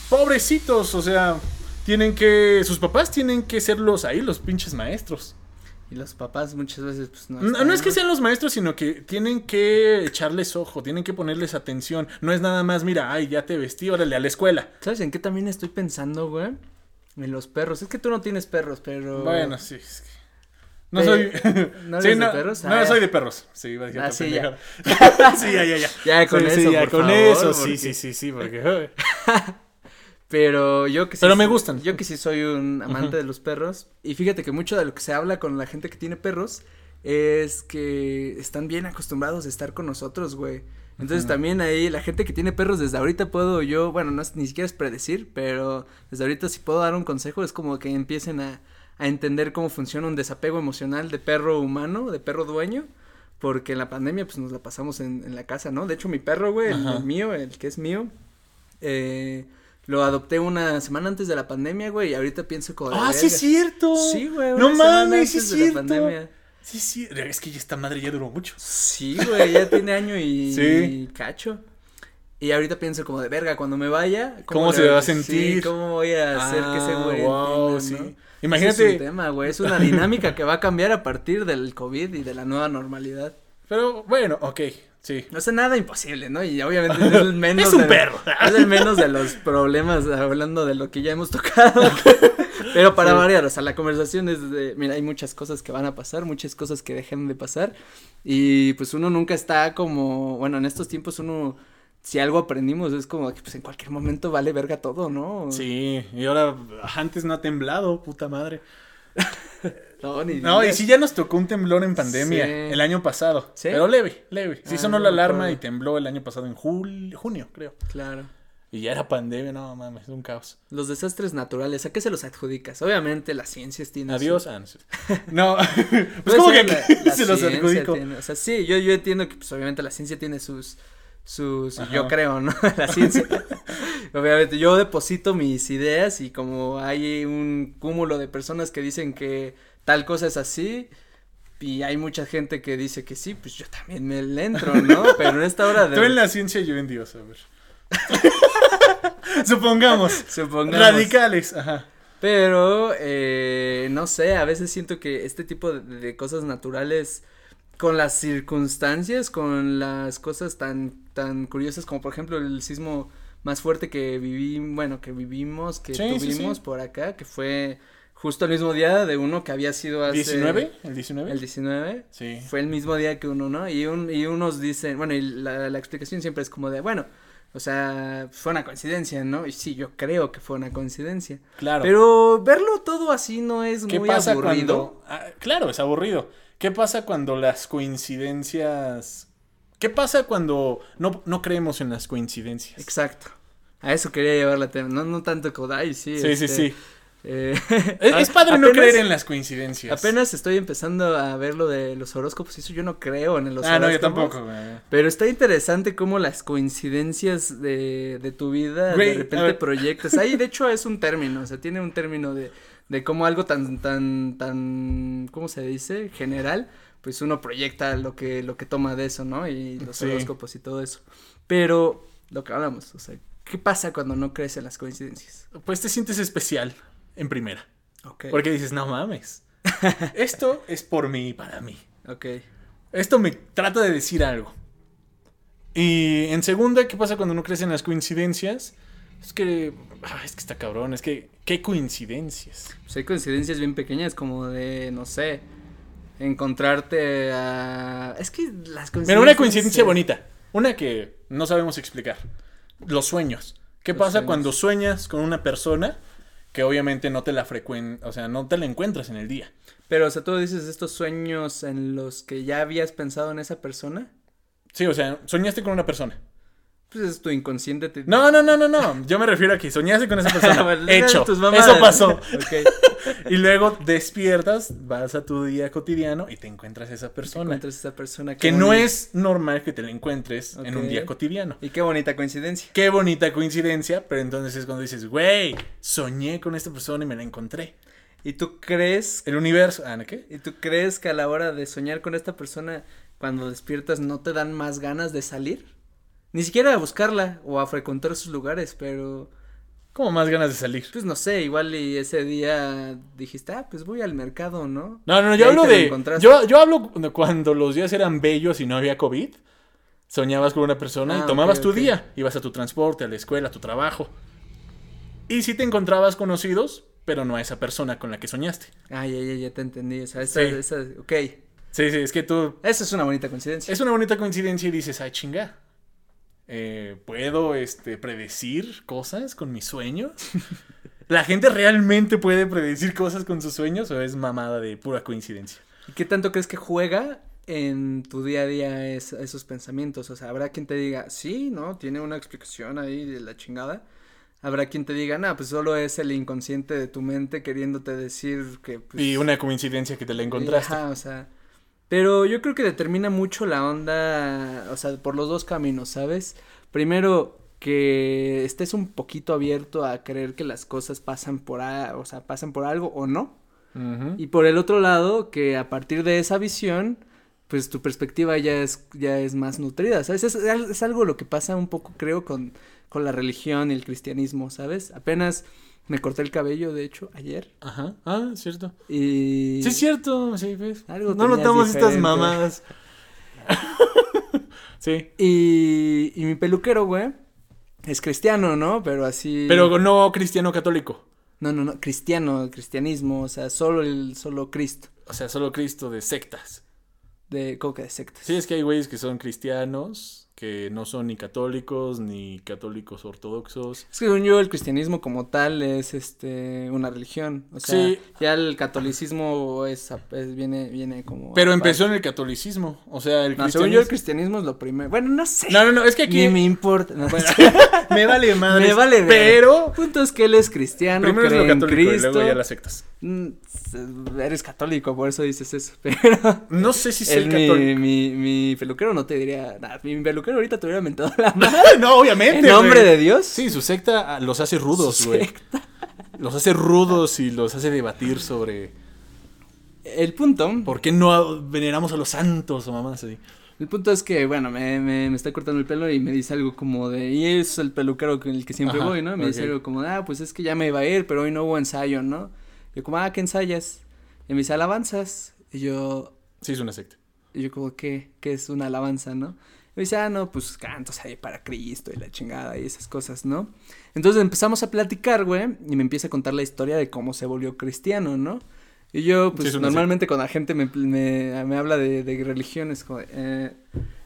pobrecitos, o sea, tienen que, sus papás tienen que ser los ahí, los pinches maestros. Y los papás muchas veces, pues no. No, no, es que sean los maestros, sino que tienen que echarles ojo, tienen que ponerles atención. No es nada más, mira, ay, ya te vestí, órale, a la escuela. ¿Sabes en qué también estoy pensando, güey? En los perros. Es que tú no tienes perros, pero. Bueno, sí. Es que... No soy. ¿No sí, eres no, de perros? No, Ah, soy de perros. Sí, iba a decir Ah, sí, ya. sí, ya, ya, ya. Ya con Sí, eso, sí, ya por con favor, eso. Sí, porque- sí, sí, sí, porque. Pero yo que sí. Pero me gustan. Yo que sí soy un amante de los perros. Y fíjate que mucho de lo que se habla con la gente que tiene perros es que están bien acostumbrados a estar con nosotros, güey. Entonces también ahí la gente que tiene perros desde ahorita puedo yo, bueno, no es, ni siquiera es predecir, pero desde ahorita si puedo dar un consejo es como que empiecen a, a entender cómo funciona un desapego emocional de perro humano, de perro dueño, porque en la pandemia pues nos la pasamos en, en la casa, ¿no? De hecho mi perro, güey, el, el mío, el que es mío, eh, lo adopté una semana antes de la pandemia, güey, y ahorita pienso como ah, sí, es cierto. Sí, güey. No mames, sí, es la pandemia. Sí, sí. Es que ya esta madre ya duró mucho. Sí, güey, ya tiene año y, Sí. y cacho. Y ahorita pienso como de verga, cuando me vaya. ¿Cómo le- se va a sí, sentir? ¿Cómo voy a hacer que ese Ah, güey wow, sí. ¿no? Imagínate. Es un tema, güey, es una dinámica que va a cambiar a partir del COVID y de la nueva normalidad. Pero bueno, ok, sí. No sé, nada imposible, ¿no? Y obviamente es el menos. Es un de- perro. Es el menos de los problemas, hablando de lo que ya hemos tocado. Pero para Sí. variar, o sea, la conversación es de, mira, hay muchas cosas que van a pasar, muchas cosas que dejan de pasar. Y pues uno nunca está como, bueno, en estos tiempos uno, si algo aprendimos es como que pues en cualquier momento vale verga todo, ¿no? Sí, y ahora antes no ha temblado, puta madre. No, ni No, y sí ya nos tocó un temblor en pandemia Sí. el año pasado. ¿Sí? Pero leve, leve. Sí Ah, sonó no la alarma y tembló el año pasado en jul junio, creo. Claro. Y ya era pandemia, no mames, es un caos. Los desastres naturales, ¿a qué se los adjudicas? Obviamente las ciencias tienen su- Adiós, ah, no pues como que ser la- la se los adjudico. tiene- o sea, sí, yo, yo entiendo que pues obviamente la ciencia tiene sus, sus, Ajá. yo creo, ¿no? la ciencia. obviamente yo deposito mis ideas y como hay un cúmulo de personas que dicen que tal cosa es así y hay mucha gente que dice que sí, pues yo también me le entro, ¿no? Pero en esta hora de... Tú en la ciencia, yo en Dios, a ver. Supongamos. Supongamos. Radicales, ajá. Pero, eh, no sé, a veces siento que este tipo de, de cosas naturales, con las circunstancias, con las cosas tan, tan curiosas como por ejemplo el sismo más fuerte que viví, bueno, que vivimos, que Sí, sí, tuvimos sí. por acá, que fue justo el mismo día de uno que había sido hace... ¿19? ¿El 19? El 19. Sí. Fue el mismo día que uno, ¿no? Y, un, y unos dicen, bueno, y la, la explicación siempre es como de, bueno, o sea, fue una coincidencia, ¿no? Y sí, yo creo que fue una coincidencia. Claro. Pero verlo todo así no es ¿Qué muy pasa aburrido. cuando... ah, claro, es aburrido. ¿Qué pasa cuando las coincidencias... ¿Qué pasa cuando no, no creemos en las coincidencias? Exacto. A eso quería llevar la tema. No, no tanto Kodai, sí. Sí, sí, este, sí. eh, Es, es padre no creer en las coincidencias. Apenas estoy empezando a ver lo de los horóscopos. y Eso yo no creo en los Ah, no, yo horóscopos. tampoco, güey. Pero está interesante cómo las coincidencias de, de tu vida Güey, de repente proyectas. Ahí de hecho es un término, o sea, tiene un término de, de cómo algo tan, tan, tan, ¿cómo se dice? General, pues uno proyecta lo que, lo que toma de eso, ¿no? Y los Sí. horóscopos y todo eso. Pero, lo que hablamos, o sea, ¿qué pasa cuando no crees en las coincidencias? Pues te sientes especial en primera. Ok. Porque dices, no mames. Esto es por mí y para mí. Ok. Esto me trata de decir algo. Y en segunda, ¿qué pasa cuando no crees en las coincidencias? Es que. ah, es que está cabrón. Es que. ¿Qué coincidencias? Pues hay coincidencias bien pequeñas como de, no sé, encontrarte a... Es que las coincidencias... Mira, una coincidencia bonita. Una que no sabemos explicar. Los sueños. ¿Qué Los pasa sueños. cuando sueñas con una persona que obviamente no te la frecuen, o sea, no te la encuentras en el día? Pero, o sea, tú dices estos sueños en los que ya habías pensado en esa persona, Sí, o sea, soñaste con una persona. Pues es tu inconsciente. Te... No, no, no, no, no. Yo me refiero a que soñaste con esa persona. Hecho. Eso pasó. Y luego despiertas, vas a tu día cotidiano y te encuentras a esa persona. Encuentras esa persona. qué Que no es normal que te la encuentres en un día cotidiano. Y qué bonita coincidencia. Qué bonita coincidencia, pero entonces es cuando dices, güey, soñé con esta persona y me la encontré. ¿Y tú crees... El universo. Ah, ¿no qué? ¿Y tú crees que a la hora de soñar con esta persona, cuando despiertas, no te dan más ganas de salir? Ni siquiera a buscarla o a frecuentar sus lugares, pero... Como más ganas de salir. Pues no sé, igual y ese día dijiste, ah, pues voy al mercado, ¿no? No, no, yo hablo de. Yo, yo hablo cuando los días eran bellos y no había COVID. Soñabas con una persona Ah, y tomabas ok, tu ok. día. Ibas a tu transporte, a la escuela, a tu trabajo. Y sí te encontrabas conocidos, pero no a esa persona con la que soñaste. Ah, ya, ya, ya te entendí, o sea, esa, Sí. esa, ok. Sí, sí, es que tú. Esa es una bonita coincidencia. Es una bonita coincidencia y dices, ay, chinga. Eh, ¿Puedo este, predecir cosas con mis sueños? ¿La gente realmente puede predecir cosas con sus sueños o es mamada de pura coincidencia? ¿Y qué tanto crees que juega en tu día a día es- esos pensamientos? O sea, habrá quien te diga, sí, ¿no? Tiene una explicación ahí de la chingada. Habrá quien te diga, no, pues solo es el inconsciente de tu mente queriéndote decir que... Pues, y una coincidencia que te la encontraste. Ajá, o sea. Pero yo creo que determina mucho la onda, o sea, por los dos caminos, ¿sabes? Primero, que estés un poquito abierto a creer que las cosas pasan por, a- o sea, pasan por algo o no. Y por el otro lado, que a partir de esa visión, pues tu perspectiva ya es, ya es más nutrida, ¿sabes? Es, es algo lo que pasa un poco, creo, con, con la religión y el cristianismo, ¿sabes? Apenas me corté el cabello, de hecho, ayer. Ajá. Ah, cierto. Y... Sí, es cierto. Sí, ves. Algo no notamos estas diferente. mamadas. sí. Y, y mi peluquero, güey, es cristiano, ¿no? Pero así... Pero no cristiano católico. No, no, no, cristiano, cristianismo, o sea, solo el, solo Cristo, O sea, solo Cristo de sectas. de coca de sectas. Sí, es que hay güeyes que son cristianos, que no son ni católicos, ni católicos ortodoxos. Es que según yo el cristianismo como tal es este una religión, o sea, Sí. ya el catolicismo es, es- viene viene como Pero empezó en el catolicismo. O sea, el No, según yo el cristianismo. cristianismo es lo primero. Bueno, no sé. No, no, no, es que aquí. Ni me importa. no. Bueno, me vale madre. Me vale. Pero. Punto es que él es cristiano, Primero es cree lo en católico y Cristo. luego ya las sectas. Mm, Eres católico, por eso dices eso. Pero No sé si soy mi, católico. mi, mi peluquero no te diría nada. Mi peluquero ahorita te hubiera mentado la madre. no, obviamente. En nombre de Dios. Sí, su secta ah, los hace rudos, güey. Los hace rudos y los hace debatir sobre El punto. por qué no veneramos a los santos o mamás así. El punto es que, bueno, me, me, me está cortando el pelo y me dice algo como de, y es el peluquero con el que siempre Ajá, voy, ¿no? Me dice algo como, ah, pues es que ya me iba a ir, pero hoy no hubo ensayo, ¿no? Yo como, ah, ¿qué ensayas? Y me dice, alabanzas. Y yo, Sí, es una secta. y yo como, ¿qué? ¿Qué es una alabanza, no? Y dice, ah, no, pues cantos ahí para Cristo y la chingada y esas cosas, ¿no? Entonces empezamos a platicar, güey, y me empieza a contar la historia de cómo se volvió cristiano, ¿no? Y yo, pues, Sí, normalmente cuando la gente me, me, me habla de, de religiones, como, eh,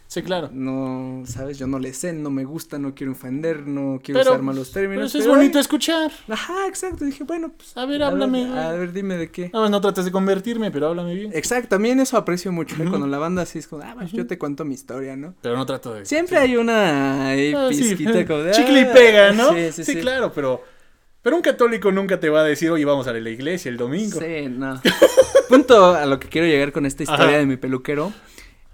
Sí, claro. no, ¿sabes? Yo no le sé, no me gusta, no quiero ofender, no quiero Pero- usar malos Pero términos. eso es pero, bonito ay, escuchar. Ajá, exacto. Dije, bueno, pues. A ver, háblame. A ver, dime de qué. Más no trates de convertirme, pero háblame bien. Exacto, también eso aprecio mucho, ¿eh? Cuando la banda así es como, ah, pues yo te cuento mi historia, ¿no? Pero no trato de. Siempre hay una ahí Ah, sí. pizquita como de, Chicle y ah, pega, ¿no? Sí, sí, sí. claro, pero. Pero un católico nunca te va a decir, oye, vamos a la iglesia el domingo. Sí, no. Punto a lo que quiero llegar con esta historia Ajá. de mi peluquero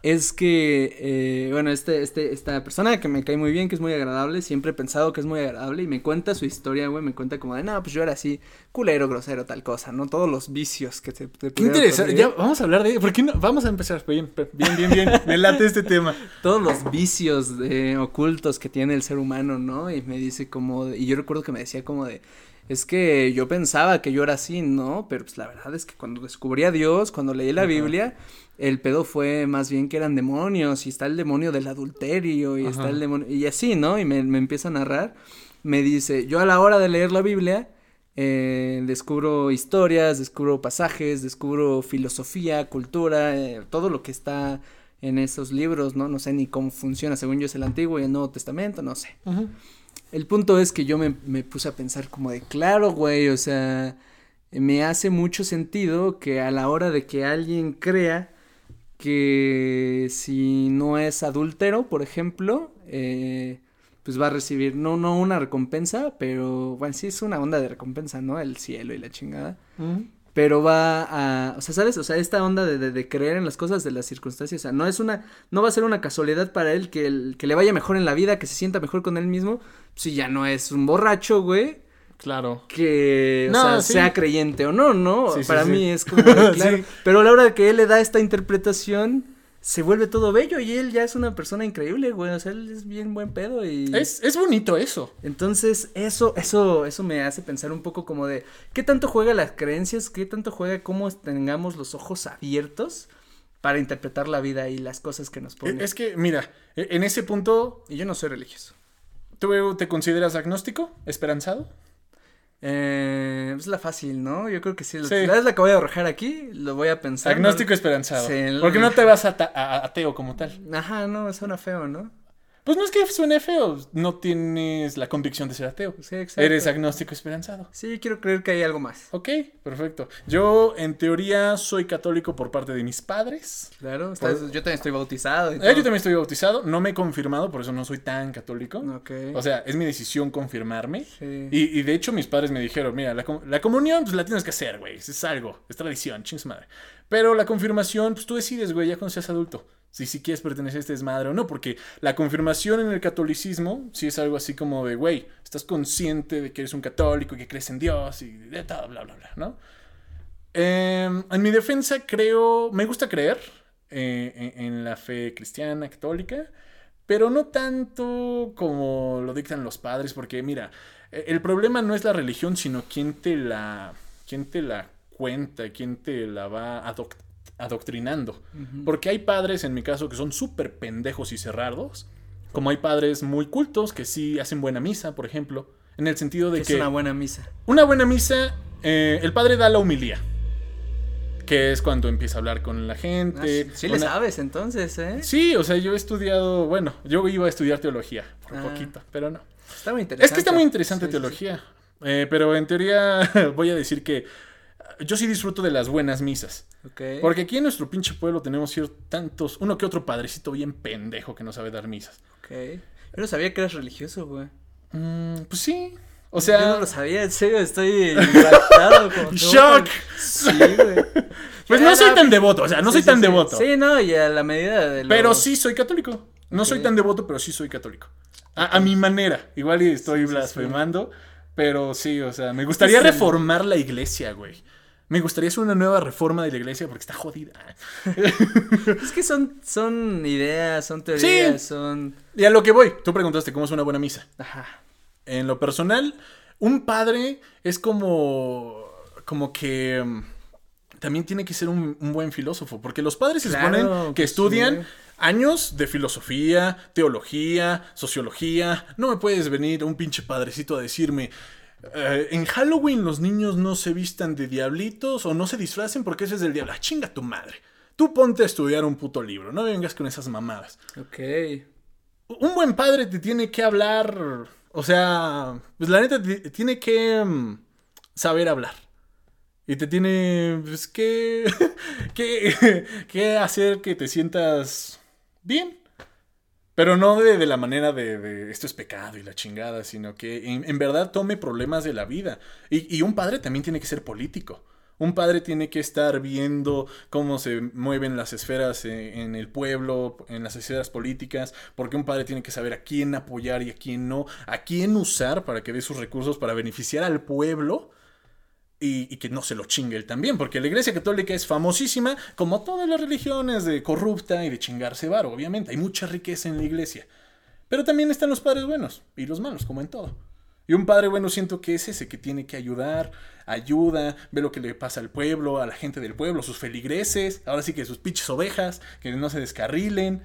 es que, eh, bueno, este, este, esta persona que me cae muy bien, que es muy agradable, siempre he pensado que es muy agradable y me cuenta su historia, güey, me cuenta como de, no, pues yo era así, culero, grosero, tal cosa, ¿no? Todos los vicios que te, te Qué interesante. Ya, vamos a hablar de. ¿Por qué no? Vamos a empezar. Bien, bien, bien, bien. Me late este tema. todos los vicios de, ocultos que tiene el ser humano, ¿no? Y me dice como, de- y yo recuerdo que me decía como de, es que yo pensaba que yo era así, ¿no? Pero pues la verdad es que cuando descubrí a Dios, cuando leí la Ajá. Biblia, el pedo fue más bien que eran demonios, y está el demonio del adulterio, y está Ajá. el demonio, y así, ¿no? Y me, me empieza a narrar, me dice, yo a la hora de leer la Biblia, eh, descubro historias, descubro pasajes, descubro filosofía, cultura, eh, todo lo que está en esos libros, ¿no? No sé ni cómo funciona, según yo es el Antiguo y el Nuevo Testamento, no sé. El punto es que yo me, me puse a pensar como de, claro, güey, o sea, me hace mucho sentido que a la hora de que alguien crea que si no es adúltero, por ejemplo, eh, pues va a recibir, no, no una recompensa, pero, bueno, sí es una onda de recompensa, ¿no? El cielo y la chingada. Pero va a, o sea, ¿sabes? O sea, esta onda de, de, de creer en las cosas de las circunstancias, o sea, no es una, no va a ser una casualidad para él que, el, que le vaya mejor en la vida, que se sienta mejor con él mismo, si ya no es un borracho, güey, Claro. que, o No, sea, sí. sea creyente o no, ¿no? Sí, sí, para sí. mí es como, de, claro, Sí. pero a la hora de que él le da esta interpretación, se vuelve todo bello y él ya es una persona increíble, güey, o sea, él es bien buen pedo y... Es, es bonito eso. Entonces, eso, eso, eso me hace pensar un poco como de qué tanto juega las creencias, qué tanto juega cómo tengamos los ojos abiertos para interpretar la vida y las cosas que nos ponen. E, Es que, mira, e- en ese punto, Y yo no soy religioso. ¿tú te consideras agnóstico? ¿Esperanzado? Eh, es la fácil, ¿no? Yo creo que sí. Sí. La es la que voy a arrojar aquí, lo voy a pensar. Agnóstico esperanzado. Sí, el- Porque no te vas a, a- a ateo como tal. Ajá, no, suena feo, ¿no? Pues no es que suene feo, no tienes la convicción de ser ateo. Sí, exacto. Eres agnóstico esperanzado. Sí, quiero creer que hay algo más. Ok, perfecto. Yo, en teoría, soy católico por parte de mis padres. Claro, estás- yo también estoy bautizado. y Eh, yo también estoy bautizado, no me he confirmado, por eso no soy tan católico. Ok. O sea, es mi decisión confirmarme. sí. Y, y de hecho mis padres me dijeron, mira, la, com- la comunión pues la tienes que hacer, güey. Es algo, es tradición, ching su madre. Pero la confirmación, pues tú decides, güey, ya cuando seas adulto. Si si quieres pertenecer a este desmadre o no, porque la confirmación en el catolicismo sí es algo así como de, güey, estás consciente de que eres un católico y que crees en Dios y de todo, bla, bla, bla, ¿no? Em, en mi defensa creo, me gusta creer eh, en, la fe cristiana, católica, pero no tanto como lo dictan los padres, porque mira, eh, el problema no es la religión, sino quién te la, quién te la cuenta, quién te la va adoc- adoctrinando. Porque hay padres, en mi caso, que son súper pendejos y cerrados, como hay padres muy cultos que sí hacen buena misa, por ejemplo, en el sentido de Que es una buena misa. una buena misa, eh, el padre da la humilía. Que es cuando empieza a hablar con la Ah, gente. sí, sí le sabes entonces, ¿eh? Sí, o sea, yo he estudiado, bueno, yo iba a estudiar teología, por Ah. poquito, pero no. Está muy interesante. Es que está muy interesante Sí, sí, sí. teología, eh, pero en teoría voy a decir que yo sí disfruto de las buenas misas. Porque aquí en nuestro pinche pueblo tenemos tantos, uno que otro padrecito bien pendejo que no sabe dar misas. Ok. Yo no sabía que eras religioso, güey. Mm, pues sí, o Yo sea, no lo sabía, en serio, estoy impactado. como. ¡Shock! Sí, güey. pues no soy tan devoto, o sea, no Sí, soy sí, tan sí. devoto. Sí, no, y a la medida de. Pero sí soy católico. No soy tan devoto, pero sí soy católico. A, a mi manera. Igual y estoy blasfemando. Pero sí, o sea, me gustaría reformar la iglesia, güey. Me gustaría hacer una nueva reforma de la iglesia porque está jodida. Es que son, son ideas, son teorías, Sí. son... Y a lo que voy, tú preguntaste cómo es una buena misa. Ajá. En lo personal, un padre es como. como que. mm, También tiene que ser un, un buen filósofo. Porque los padres se suponen que estudian sí. años de filosofía, teología, sociología. No me puedes venir un pinche padrecito a decirme, eh, en Halloween los niños no se vistan de diablitos o no se disfracen porque ese es del diablo. Ah, chinga tu madre. Tú ponte a estudiar un puto libro, no vengas con esas mamadas. Ok. Un buen padre te tiene que hablar, o sea, pues la neta te- tiene que mm, saber hablar. Y te tiene pues, que, que, que hacer que te sientas bien. Pero no de, de la manera de, esto es pecado y la chingada, sino que en, verdad tome problemas de la vida. Y, y un padre también tiene que ser político. Un padre tiene que estar viendo cómo se mueven las esferas en, en el pueblo, en las esferas políticas, porque un padre tiene que saber a quién apoyar y a quién no, a quién usar para que dé sus recursos para beneficiar al pueblo y, y que no se lo chingue él también, porque la iglesia católica es famosísima, como todas las religiones, de corrupta y de chingarse varo, obviamente. Hay mucha riqueza en la iglesia. Pero también están los padres buenos y los malos, como en todo. Y un padre bueno siento que es ese que tiene que ayudar, ayuda, ve lo que le pasa al pueblo, a la gente del pueblo, sus feligreses, ahora sí que sus pinches ovejas, que no se descarrilen.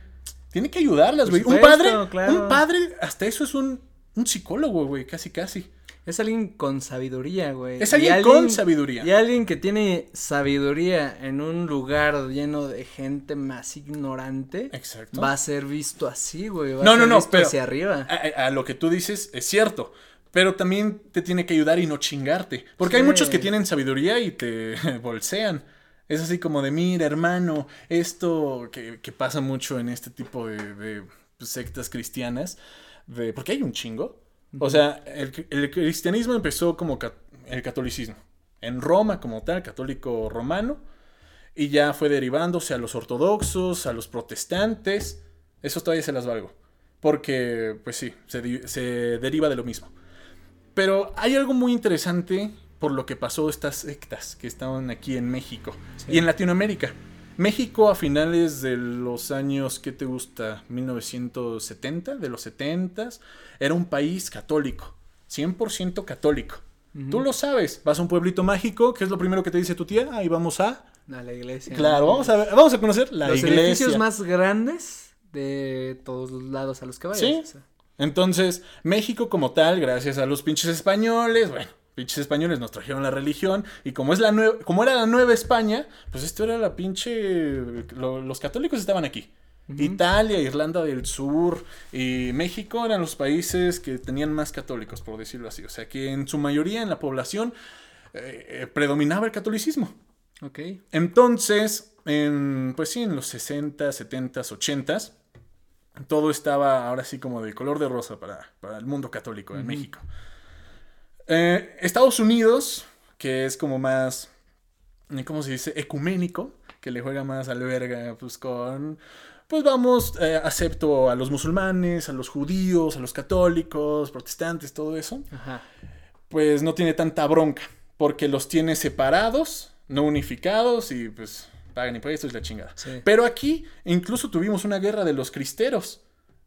Tiene que ayudarlas, güey. Un padre, claro. un padre, hasta eso es un, un psicólogo, güey, casi casi. Es alguien con sabiduría, güey. Es alguien con sabiduría. Y alguien que tiene sabiduría en un lugar lleno de gente más ignorante. Exacto. Va a ser visto así, güey. Va No, a no, ser no, visto pero- hacia arriba. A, lo que tú dices es cierto. Pero también te tiene que ayudar y no chingarte. Porque hay muchos que tienen sabiduría y te bolsean. Es así como de, mira, hermano, esto que, que pasa mucho en este tipo de, de, sectas cristianas. De, porque hay un chingo. O sea, el, el cristianismo empezó como el catolicismo. En Roma, como tal, católico romano. Y ya fue derivándose a los ortodoxos, a los protestantes. Eso todavía se las valgo. Porque, pues sí, se, se deriva de lo mismo. Pero hay algo muy interesante por lo que pasó estas sectas que estaban aquí en México Sí. y en Latinoamérica. México a finales de los años, ¿qué te gusta? 1970, de los 70, era un país católico, 100% católico. Tú lo sabes, vas a un pueblito mágico, ¿qué es lo primero que te dice tu tía? Ahí vamos a... A la iglesia. Claro, vamos a, ver- vamos a conocer la Los iglesia. edificios más grandes de todos los lados a los que vayas. Sí. o sea. Entonces, México como tal, gracias a los pinches españoles, bueno, pinches españoles nos trajeron la religión y como es la nueva, como era la nueva España, pues esto era la pinche lo- los católicos estaban aquí. Italia, Irlanda del Sur y México eran los países que tenían más católicos, por decirlo así. O sea que en su mayoría en la población eh, eh, predominaba el catolicismo. Ok. Entonces, en, pues sí, en los 60, 70, 80, todo estaba ahora sí como de color de rosa para, para el mundo católico en México. Eh, Estados Unidos, que es como más, eh, ¿cómo se dice? Ecuménico, que le juega más al verga, pues con, pues vamos, eh, acepto a los musulmanes, a los judíos, a los católicos, protestantes, todo eso Ajá. pues no tiene tanta bronca, porque los tiene separados, no unificados y pues pagan impuestos y la chingada. Sí. Pero aquí incluso tuvimos una guerra de los cristeros,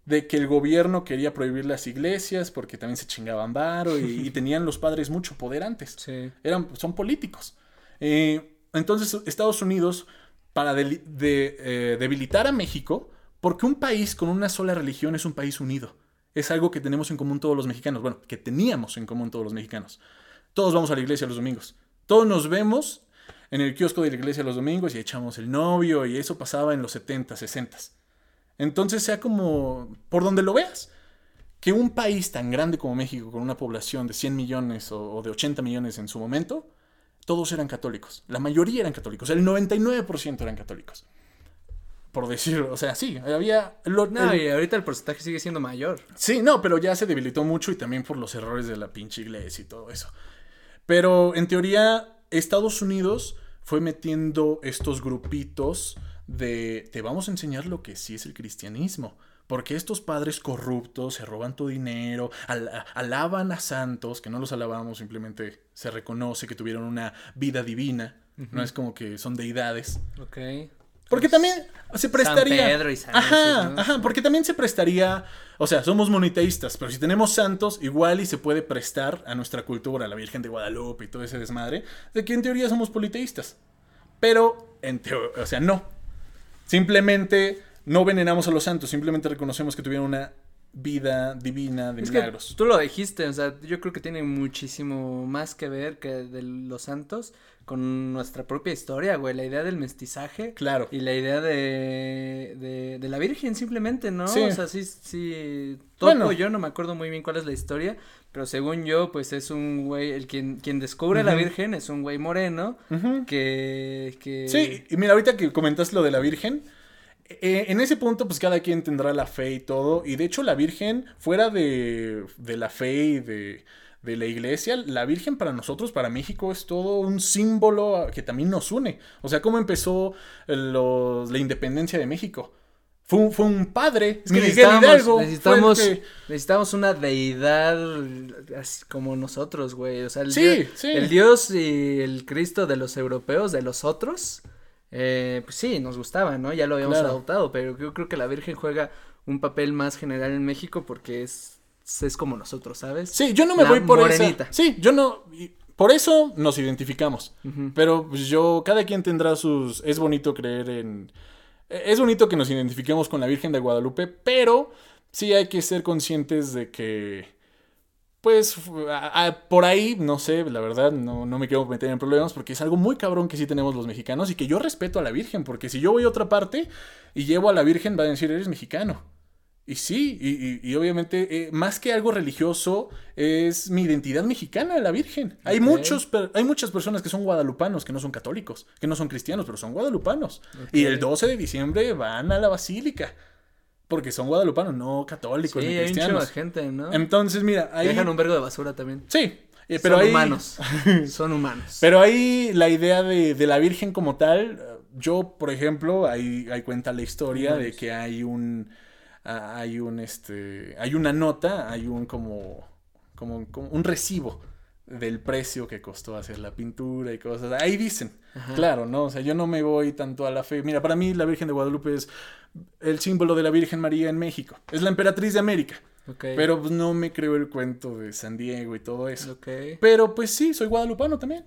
de que el gobierno quería prohibir las iglesias porque también se chingaban varo y, y tenían los padres mucho poder antes. Sí. Eran, son políticos. Eh, entonces Estados Unidos, para de- eh, debilitar a México, porque un país con una sola religión es un país unido. Es algo que tenemos en común todos los mexicanos. Bueno, que teníamos en común todos los mexicanos. Todos vamos a la iglesia los domingos. Todos nos vemos en el kiosco de la iglesia los domingos y echamos el novio y eso pasaba en los 70, 60. Entonces sea como por donde lo veas. Que un país tan grande como México, con una población de 100 millones o, o de 80 millones en su momento, todos eran católicos. La mayoría eran católicos. El 99% eran católicos. Por decirlo, o sea, sí, había... lo- No, el- y ahorita el porcentaje sigue siendo mayor. Sí, no, pero ya se debilitó mucho y también por los errores de la pinche iglesia y todo eso. Pero en teoría, Estados Unidos fue metiendo estos grupitos de te vamos a enseñar lo que sí es el cristianismo. Porque estos padres corruptos se roban tu dinero, al- alaban a santos, que no los alabamos, simplemente se reconoce que tuvieron una vida divina. No es como que son deidades. Ok. Porque también se prestaría. Pedro y San ajá, ajá, porque también se prestaría. O sea, somos moniteístas, pero si tenemos santos, igual y se puede prestar a nuestra cultura, a la Virgen de Guadalupe y todo ese desmadre, de que en teoría somos politeístas. Pero, en teo- o sea, no. Simplemente no venenamos a los santos, simplemente reconocemos que tuvieron una vida divina de Es milagros. que tú lo dijiste, o sea, yo creo que tiene muchísimo más que ver que de los santos con nuestra propia historia, güey, la idea del mestizaje Claro. y la idea de, de, de la Virgen simplemente, ¿no? Sí. O sea, sí, sí, topo, Bueno. yo no me acuerdo muy bien cuál es la historia, pero según yo, pues es un güey, el quien, quien descubre a la. Virgen es un güey moreno que, que... Sí, y mira, ahorita que comentas lo de la Virgen, eh, en ese punto, pues cada quien tendrá la fe y todo. Y de hecho, la Virgen, fuera de, de la fe y de, de la iglesia, la Virgen para nosotros, para México, es todo un símbolo que también nos une. O sea, ¿cómo empezó los- la independencia de México? Fue un, fue un padre, Es que Miguel necesitamos, Hidalgo. necesitamos, que- necesitamos una deidad así como nosotros, güey. O sea, el, Sí, dios, sí. el Dios y el Cristo de los europeos, de los otros, eh, pues sí, nos gustaba, ¿no? Ya lo habíamos Claro. adoptado, pero yo creo que la Virgen juega un papel más general en México porque es, es como nosotros, ¿sabes? Sí, yo no me La voy por morenita. esa. Sí, yo no. Por eso nos identificamos. Pero pues yo, cada quien tendrá sus. Es bonito creer en. Es bonito que nos identifiquemos con la Virgen de Guadalupe, pero sí hay que ser conscientes de que. Pues a- a- por ahí, no sé, la verdad, no, no me quiero meter en problemas porque es algo muy cabrón que sí tenemos los mexicanos y que yo respeto a la Virgen, porque si yo voy a otra parte y llevo a la Virgen, va a decir, eres mexicano. Y sí, y, y- y obviamente, eh, más que algo religioso, es mi identidad mexicana, la Virgen. Hay, muchos, per- hay muchas personas que son guadalupanos, que no son católicos, que no son cristianos, pero son guadalupanos. Y el Ok. 12 de diciembre van a la basílica, porque son guadalupanos, no católicos Sí, ni hay cristianos. gente, ¿no? Entonces, mira, ahí... Dejan un vergo de basura también. Sí, eh, pero Son ahí... humanos. Son humanos. Pero ahí la idea de, de la Virgen como tal, yo, por ejemplo, ahí, ahí cuenta la historia de que hay un, hay un, este, hay una nota, hay un como, como, como un recibo del precio que costó hacer la pintura y cosas. Ahí dicen, Ajá. claro, ¿no? O sea, yo no me voy tanto a la fe. Mira, para mí la Virgen de Guadalupe es el símbolo de la Virgen María en México. Es la emperatriz de América. Pero pues, no me creo el cuento de San Diego y todo eso. Pero pues sí, soy guadalupano también.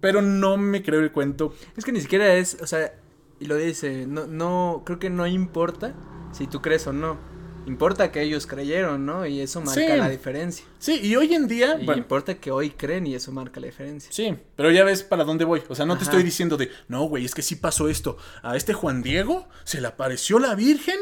Pero no me creo el cuento. Es que ni siquiera es, o sea, y lo dice, no, no, creo que no importa si tú crees o no. Importa que ellos creyeron, ¿no? Y eso marca Sí. la diferencia. Sí, y hoy en día, Y bueno, importa que hoy creen y eso marca la diferencia. sí, pero ya ves para dónde voy. O sea, no te estoy diciendo de, no, güey, es que sí pasó esto. A este Juan Diego se le apareció la Virgen.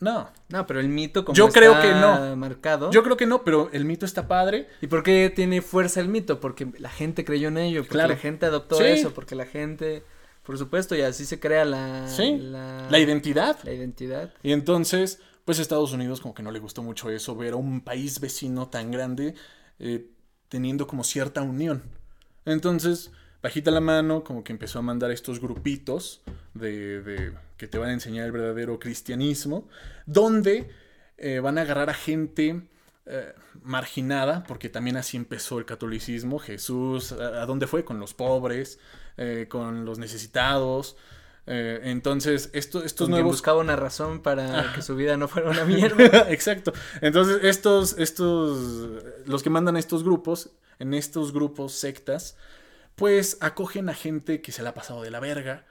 No, No, pero el mito como Yo creo está que no. marcado. yo creo que no, pero el mito está padre. ¿Y por qué tiene fuerza el mito? Porque la gente creyó en ello, porque Claro. la gente adoptó Sí. eso, porque la gente, por supuesto, y así se crea la, Sí, la, La identidad. la identidad. Y entonces, pues Estados Unidos como que no le gustó mucho eso, ver a un país vecino tan grande eh, teniendo como cierta unión. Entonces, bajita la mano, como que empezó a mandar estos grupitos de, de- que te van a enseñar el verdadero cristianismo, donde eh, van a agarrar a gente eh, marginada, porque también así empezó el catolicismo. Jesús, ¿a, a dónde fue? Con los pobres, eh, con los necesitados. Eh, entonces, esto, estos nuevos buscaba una razón para que su vida no fuera una mierda. Exacto. Entonces, estos, estos, los que mandan a estos grupos, en estos grupos sectas, pues acogen a gente que se la ha pasado de la verga,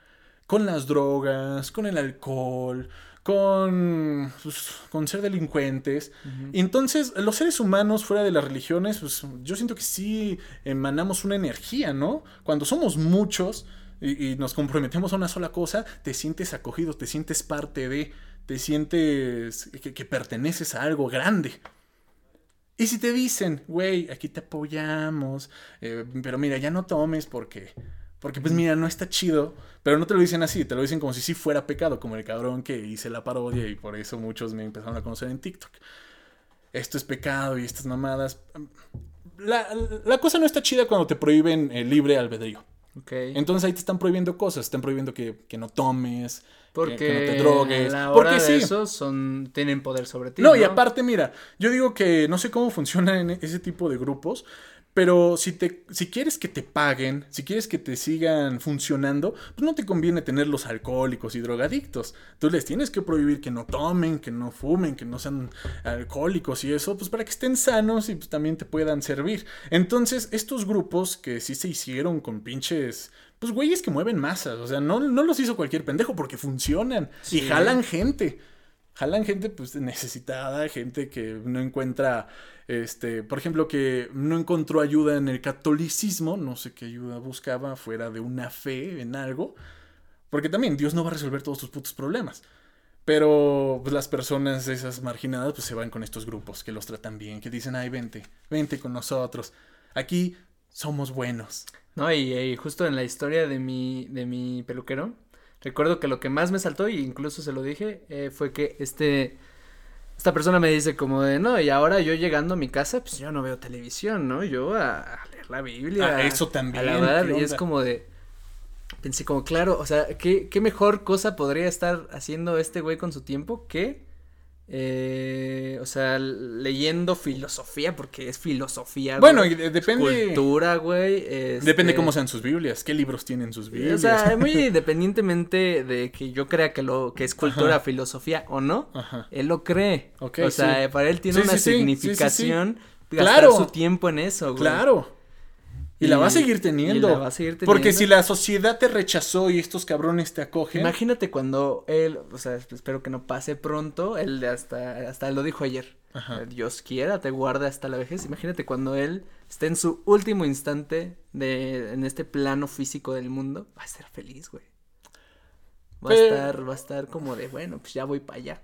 con las drogas, con el alcohol, con, pues, con ser delincuentes. Entonces, los seres humanos fuera de las religiones, pues yo siento que sí emanamos una energía, ¿no? Cuando somos muchos y, y nos comprometemos a una sola cosa, te sientes acogido, te sientes parte de, te sientes que, que perteneces a algo grande. Y si te dicen, güey, aquí te apoyamos, eh, pero mira, ya no tomes porque, porque pues mira, no está chido, pero no te lo dicen así, te lo dicen como si sí fuera pecado, como el cabrón que hice la parodia y por eso muchos me empezaron a conocer en TikTok. Esto es pecado y estas mamadas. La, la cosa no está chida cuando te prohíben el libre albedrío. Ok. Entonces ahí te están prohibiendo cosas, te están prohibiendo que, que no tomes, Porque que, que no te drogues. la hora porque de sí. eso son, tienen poder sobre ti. No, y aparte, mira, yo digo que no sé cómo funcionan en ese tipo de grupos, Pero si, te, si quieres que te paguen, si quieres que te sigan funcionando, pues no te conviene tener los alcohólicos y drogadictos. Tú les tienes que prohibir que no tomen, que no fumen, que no sean alcohólicos y eso, pues para que estén sanos y pues también te puedan servir. Entonces, estos grupos que sí se hicieron con pinches pues güeyes que mueven masas. O sea, no, no los hizo cualquier pendejo porque funcionan y jalan gente. Jalan gente pues necesitada, gente que no encuentra este, por ejemplo, que no encontró ayuda en el catolicismo, no sé qué ayuda buscaba fuera de una fe en algo, porque también Dios no va a resolver todos tus putos problemas. Pero pues, las personas esas marginadas pues se van con estos grupos que los tratan bien, que dicen, ay, vente, vente con nosotros. Aquí somos buenos. No, y, justo en la historia de mi, de mi peluquero, recuerdo que lo que más me saltó, y incluso se lo dije, eh, fue que este esta persona me dice como de, no, y ahora yo llegando a mi casa, pues yo no veo televisión, ¿no? Yo a, leer la Biblia. Ah, eso también. A la y es como de, pensé como, claro, o sea, ¿qué, ¿qué mejor cosa podría estar haciendo este güey con su tiempo que eh, o sea, leyendo filosofía, porque es filosofía. Bueno, y depende. Cultura, güey. Depende este cómo sean sus Biblias, qué libros tienen sus Biblias. O sea, muy independientemente de que yo crea que lo que es cultura, filosofía o no, él lo cree. o sea, para él tiene una significación gastar claro. su tiempo en eso, güey. Claro. Y, la va a seguir teniendo. la va a seguir teniendo. Porque si la sociedad te rechazó y estos cabrones te acogen. Imagínate cuando él, o sea, espero que no pase pronto, él hasta, hasta lo dijo ayer. Ajá. Dios quiera, te guarde hasta la vejez. Imagínate cuando él esté en su último instante de, en este plano físico del mundo, va a ser feliz, güey. Va a estar, va a estar como de, bueno, pues ya voy para allá.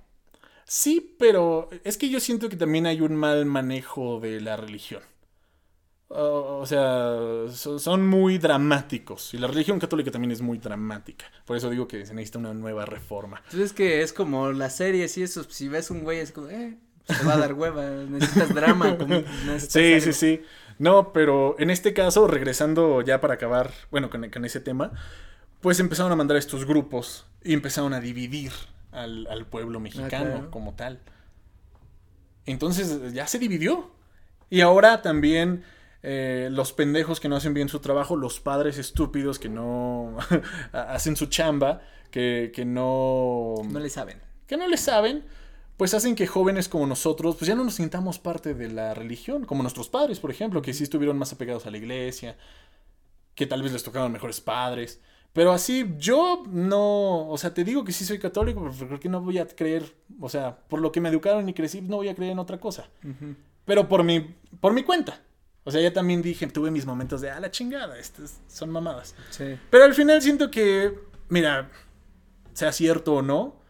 Sí, pero es que yo siento que también hay un mal manejo de la religión o sea, son muy dramáticos. Y la religión católica también es muy dramática. Por eso digo que se necesita una nueva reforma. Entonces pues es que es como las series y eso. Si ves un güey, es como, eh, se va a dar hueva. Necesitas drama. sí, sí, sí. No, pero en este caso, regresando ya para acabar, bueno, con, ese tema, pues empezaron a mandar estos grupos y empezaron a dividir al, pueblo ah, mexicano como tal. Entonces ya se dividió. Y ahora también eh, los pendejos que no hacen bien su trabajo, los padres estúpidos que no hacen su chamba, que, que no... No le saben. Que no le saben, pues hacen que jóvenes como nosotros, pues ya no nos sintamos parte de la religión, como nuestros padres, por ejemplo, que sí estuvieron más apegados a la iglesia, que tal vez les tocaban mejores padres. Pero así, yo no, o sea, te digo que sí soy católico, pero creo que no voy a creer, o sea, por lo que me educaron y crecí, no voy a creer en otra cosa. Pero por mi, por mi cuenta. O sea, ya también dije, tuve mis momentos de, ah, la chingada, estas son mamadas. Sí. Pero al final siento que, mira, sea cierto o no,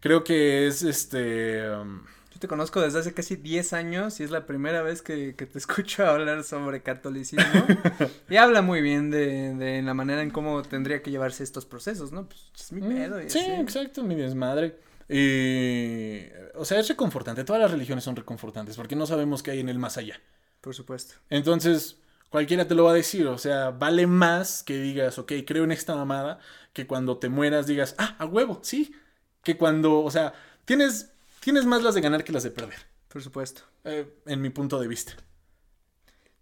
creo que es este... Um, Yo te conozco desde hace casi 10 años y es la primera vez que, te escucho hablar sobre catolicismo. y habla muy bien de, la manera en cómo tendría que llevarse estos procesos, ¿no? Pues es mi mm, pedo. sí, exacto, mi desmadre. Y, o sea, es reconfortante. Todas las religiones son reconfortantes porque no sabemos qué hay en el más allá. Por supuesto. Entonces, cualquiera te lo va a decir. O sea, vale más que digas, ok, creo en esta mamada, que cuando te mueras digas, ah, a huevo, sí. Que cuando, o sea, tienes, tienes más las de ganar que las de perder. Por supuesto. Eh, en mi punto de vista.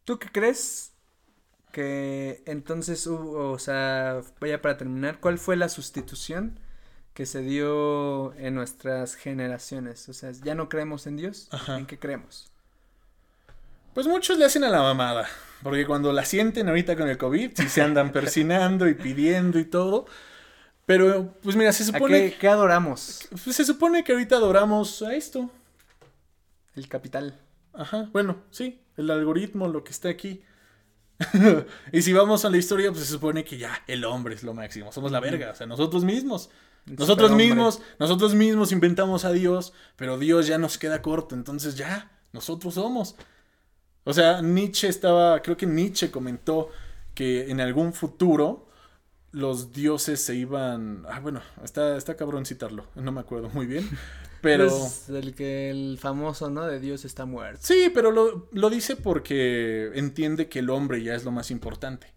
¿Tú qué crees que entonces hubo, o sea, vaya para terminar, cuál fue la sustitución que se dio en nuestras generaciones? O sea, ya no creemos en Dios, ¿en qué creemos? Pues muchos le hacen a la mamada. Porque cuando la sienten ahorita con el COVID, sí se andan persinando y pidiendo y todo. Pero, pues mira, se supone. Qué, qué, adoramos? Pues se supone que ahorita adoramos a esto. El capital. Ajá, bueno, sí, el algoritmo, lo que está aquí. y si vamos a la historia, pues se supone que ya el hombre es lo máximo. Somos la verga, o sea, nosotros mismos. nosotros mismos, nosotros mismos inventamos a Dios, pero Dios ya nos queda corto, entonces ya, nosotros somos. O sea, Nietzsche estaba, creo que Nietzsche comentó que en algún futuro los dioses se iban, ah, bueno, está, está cabrón citarlo, no me acuerdo muy bien, pero... Es el que el famoso, ¿no? De Dios está muerto. Sí, pero lo, lo dice porque entiende que el hombre ya es lo más importante.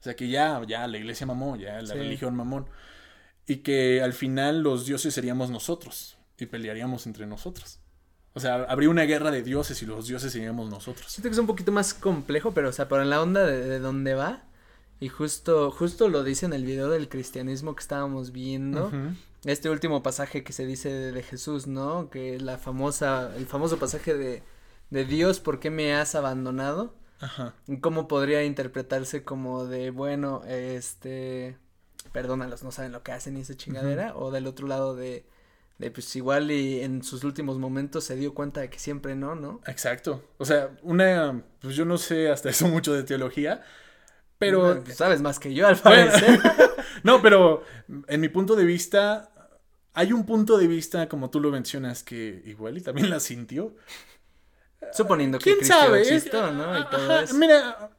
O sea, que ya, ya la iglesia mamó, ya la religión mamón. Y que al final los dioses seríamos nosotros y pelearíamos entre nosotros. O sea, habría una guerra de dioses y los dioses seríamos nosotros. Siento que es un poquito más complejo, pero o sea, por en la onda de, de dónde va. Y justo, justo lo dice en el video del cristianismo que estábamos viendo. Este último pasaje que se dice de, de Jesús, ¿no? Que la famosa, el famoso pasaje de, de Dios, ¿por qué me has abandonado? Ajá. ¿Cómo podría interpretarse como de, bueno, este, perdónalos, no saben lo que hacen y esa chingadera? O del otro lado de, de, pues igual y en sus últimos momentos se dio cuenta de que siempre no, ¿no? Exacto. O sea, una. Pues yo no sé hasta eso mucho de teología. Pero. Pues, sabes más que yo al Bueno, parecer. no, pero en mi punto de vista. Hay un punto de vista, como tú lo mencionas, que igual y también la sintió. Suponiendo que ¿Quién Cristo sabe? Existió, ¿no? Y todo Ajá, eso. Mira,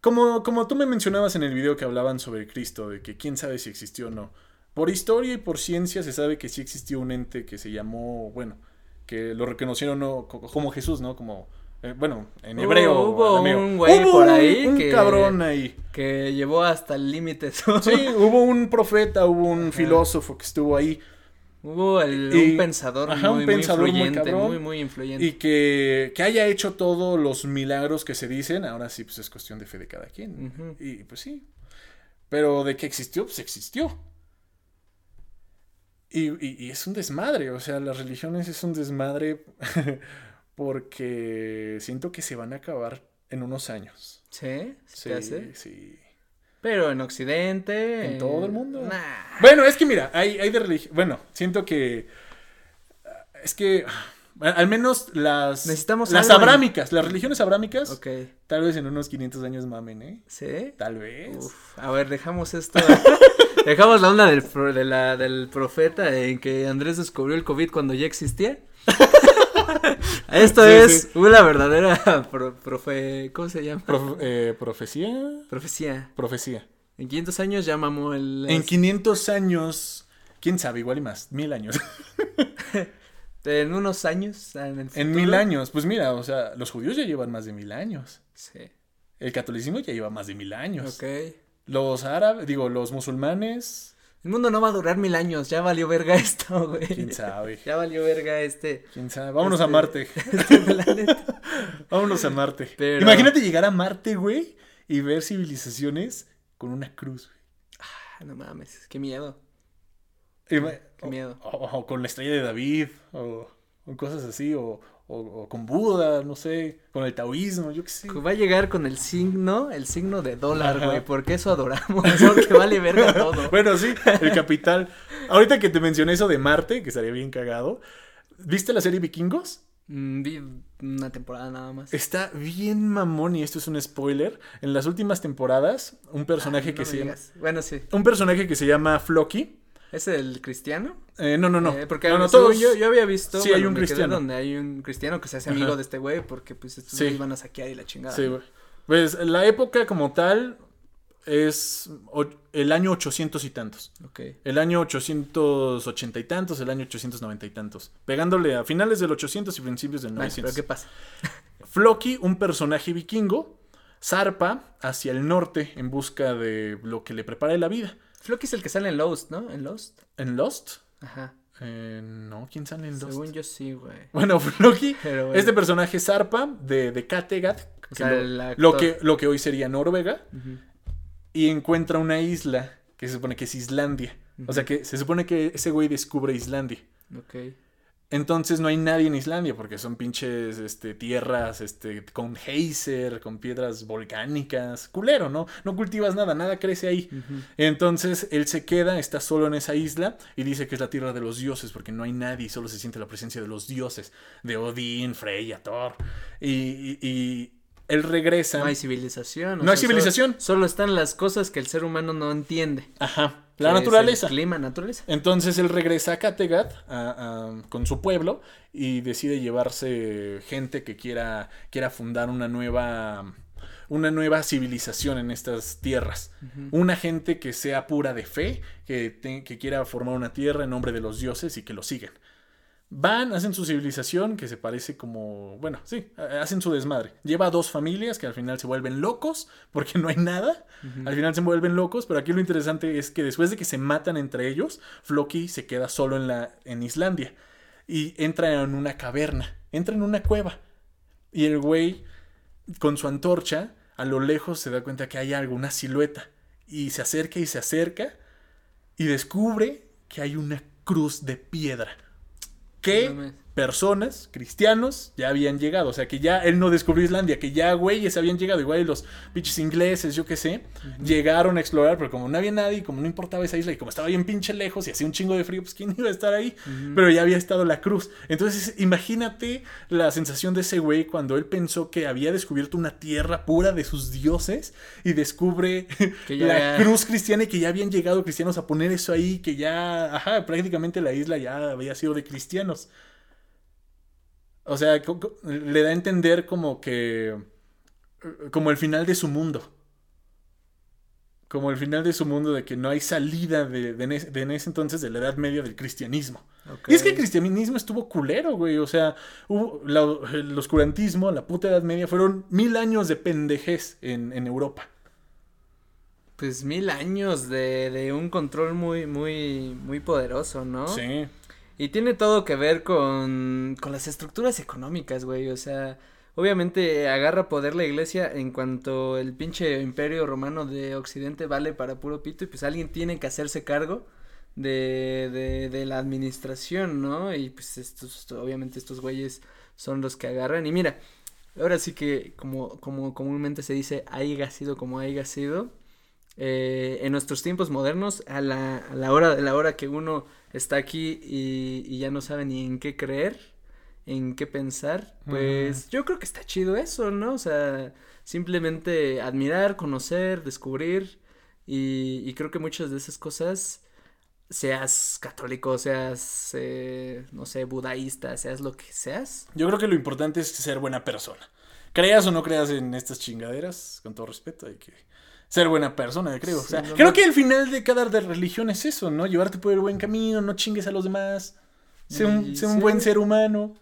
como, como tú me mencionabas en el video que hablaban sobre Cristo, de que quién sabe si existió o no. Por historia y por ciencia se sabe que sí existió un ente que se llamó, bueno, que lo reconocieron no, co- como Jesús, ¿no? Como, eh, bueno, en hebreo. hubo un güey Hubo por un- ahí un que- cabrón ahí. Que llevó hasta el límite su- Sí, hubo un profeta, hubo un filósofo que estuvo ahí. Hubo el, Y- un pensador ajá, un muy, pensador muy muy influyente, cabrón. muy, muy influyente. Y que, que haya hecho todos los milagros que se dicen, ahora sí, pues es cuestión de fe de cada quien. Y pues sí. Pero de que existió, pues existió. Y, y- y es un desmadre, o sea, las religiones es un desmadre porque siento que se van a acabar en unos años. ¿Sí? ¿Se Sí, hace? sí. Pero en Occidente. En todo el mundo. Nah. Bueno, es que mira, hay, hay de religión. Bueno, siento que. Es que. ah, Al menos las. Necesitamos Las en- abrámicas, las religiones abrámicas. Ok. Tal vez en unos 500 años mamen, ¿eh? ¿Sí? Tal vez. Uf, a ver, dejamos esto. dejamos la onda del, pro- de la, del profeta en que Andrés descubrió el COVID cuando ya existía. Esto Sí, es sí. una verdadera pro- profe, ¿cómo se llama? Prof- eh, profecía. Profecía. Profecía. En 500 años ya mamó el... En 500 años. Quién sabe, igual y más. Mil años. En unos años. En, el en futuro. mil años. Pues mira, o sea, los judíos ya llevan más de mil años. Sí. El catolicismo ya lleva más de mil años. Ok. Los árabes, digo, los musulmanes. El mundo no va a durar mil años. Ya valió verga esto, güey. Quién sabe. Ya valió verga este. Quién sabe. Vámonos a Este- Marte. este planeta. Vámonos a Marte. Pero- Imagínate llegar a Marte, güey, y ver civilizaciones con una cruz. Ah, no mames, qué miedo. Ima- Qué miedo. O, o- o con la estrella de David, o, o cosas así, o, o- o con Buda, no sé, con el taoísmo, yo qué sé. Va a llegar con el signo, el signo de dólar, güey, porque eso adoramos, porque vale verga todo. Bueno, sí, el capital. Ahorita que te mencioné eso de Marte, que estaría bien cagado. ¿Viste la serie Vikingos? Mm, Vi una temporada nada más. Está bien mamón y esto es un spoiler. En las últimas temporadas, un personaje Ah, que se llama. Bueno, sí. un personaje que se llama Floki. ¿Es el cristiano? Eh, no, no, no. Eh, porque no, no, según todos- yo, yo había visto. Sí, hay bueno, un cristiano. Donde hay un cristiano que se hace amigo Ajá. de este güey, porque pues estos Sí. van a saquear y la chingada. Sí, güey. Pues la época como tal es el año 800 y tantos. Ok. El año 880 y tantos, el año 890 y tantos. Pegándole a finales del 800 y principios del Bueno, 900. pero ¿qué pasa? Floki, un personaje vikingo, zarpa hacia el norte en busca de lo que le prepare la vida. Floki es el que sale en Lost, ¿no? En Lost. ¿En Lost? Ajá. Eh, no, ¿quién sale en Lost? Según yo sí, güey. Bueno, Floki, Pero este personaje zarpa de, de Kattegat, O que sea, lo, que, lo que hoy sería Noruega, y encuentra una isla que se supone que es Islandia. O sea que se supone que ese güey descubre Islandia. Ok. Entonces no hay nadie en Islandia porque son pinches este, tierras este, con geyser, con piedras volcánicas. Culero, ¿no? No cultivas nada, nada crece ahí. Entonces él se queda, está solo en esa isla y dice que es la tierra de los dioses porque no hay nadie, solo se siente la presencia de los dioses, de Odín, Freya, Thor. Y, y- y él regresa. No hay civilización. No hay civilización. Solo, solo están las cosas que el ser humano no entiende. Ajá, la naturaleza. El clima, naturaleza. Entonces él regresa a Kattegat a- a- con su pueblo y decide llevarse gente que quiera, quiera fundar una nueva, una nueva civilización en estas tierras. Una gente que sea pura de fe, que, te- que quiera formar una tierra en nombre de los dioses y que lo siguen. Van, hacen su civilización que se parece como, bueno, sí, ha- hacen su desmadre. Lleva a dos familias que al final se vuelven locos porque no hay nada. Al final se vuelven locos, pero aquí lo interesante es que después de que se matan entre ellos, Floki se queda solo en, la, en Islandia. y entra en una caverna, entra en una cueva. Y el güey, con su antorcha, a lo lejos se da cuenta que hay alguna silueta. Y se acerca y se acerca y descubre que hay una cruz de piedra. Que personas, cristianos, ya habían llegado. O sea, que ya él no descubrió Islandia, que ya güeyes habían llegado. Igual los pinches ingleses, yo qué sé, llegaron a explorar, pero como no había nadie, como no importaba esa isla y como estaba bien pinche lejos y hacía un chingo de frío, pues quién iba a estar ahí. Pero ya había estado la cruz. Entonces, imagínate la sensación de ese güey cuando él pensó que había descubierto una tierra pura de sus dioses y descubre la cruz cristiana y que ya habían llegado cristianos a poner eso ahí, que ya, ajá, prácticamente la isla ya había sido de cristianos. O sea, le da a entender como que. Como el final de su mundo. Como el final de su mundo, de que no hay salida de, en, ese, entonces de la Edad Media del cristianismo. Y es que el cristianismo estuvo culero, güey. O sea, el oscurantismo, la puta Edad Media, fueron mil años de pendejez en, en Europa. Pues mil años de, de, un control muy, muy, muy poderoso, ¿no? Sí. Y tiene todo que ver con, con las estructuras económicas, güey. O sea, obviamente agarra poder la iglesia en cuanto el pinche imperio romano de Occidente vale para puro pito y pues alguien tiene que hacerse cargo de, de, de la administración, ¿no? Y pues estos, obviamente estos güeyes son los que agarran. Y mira, ahora sí que como, como comúnmente se dice, haya sido como haya sido. Eh, en nuestros tiempos modernos, a la, a la hora de la hora que uno está aquí y, ya no sabe ni en qué creer, en qué pensar, pues yo creo que está chido eso, ¿no? O sea, simplemente admirar, conocer, descubrir y, creo que muchas de esas cosas, seas católico, seas, eh, no sé, budaísta, seas lo que seas. Yo creo que lo importante es ser buena persona. Creas o no creas en estas chingaderas, con todo respeto, hay que ser buena persona, creo. o sea, creo que el final de cada de religión es eso, ¿no? Llevarte por el buen camino, no chingues a los demás, ser un, un buen ser humano.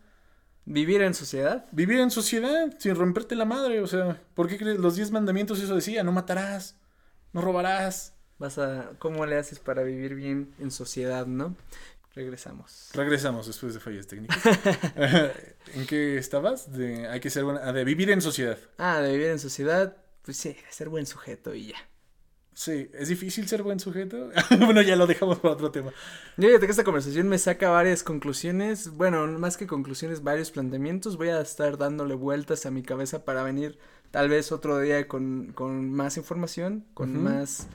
Vivir en sociedad. Vivir en sociedad, sin romperte la madre, o sea, ¿por qué crees? Los diez mandamientos eso decía, no matarás, no robarás. Vas a, ¿cómo le haces para vivir bien en sociedad, no? Regresamos. Regresamos después de fallas técnicas. ¿En qué estabas? De, hay que ser buena, de vivir en sociedad. Ah, de vivir en sociedad pues sí, ser buen sujeto y ya. Sí, ¿es difícil ser buen sujeto? bueno, ya lo dejamos para otro tema. Yo que esta conversación me saca varias conclusiones, bueno, más que conclusiones, varios planteamientos. Voy a estar dándole vueltas a mi cabeza para venir tal vez otro día con, con más información, con más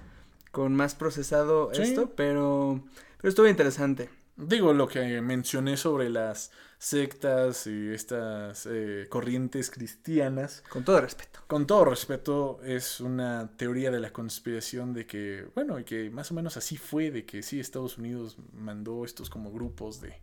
con más procesado esto, pero pero estuvo interesante. Digo lo que mencioné sobre las sectas y estas eh, corrientes cristianas. Con todo respeto. Con todo respeto, es una teoría de la conspiración de que, bueno, y que más o menos así fue, de que sí, Estados Unidos mandó estos como grupos de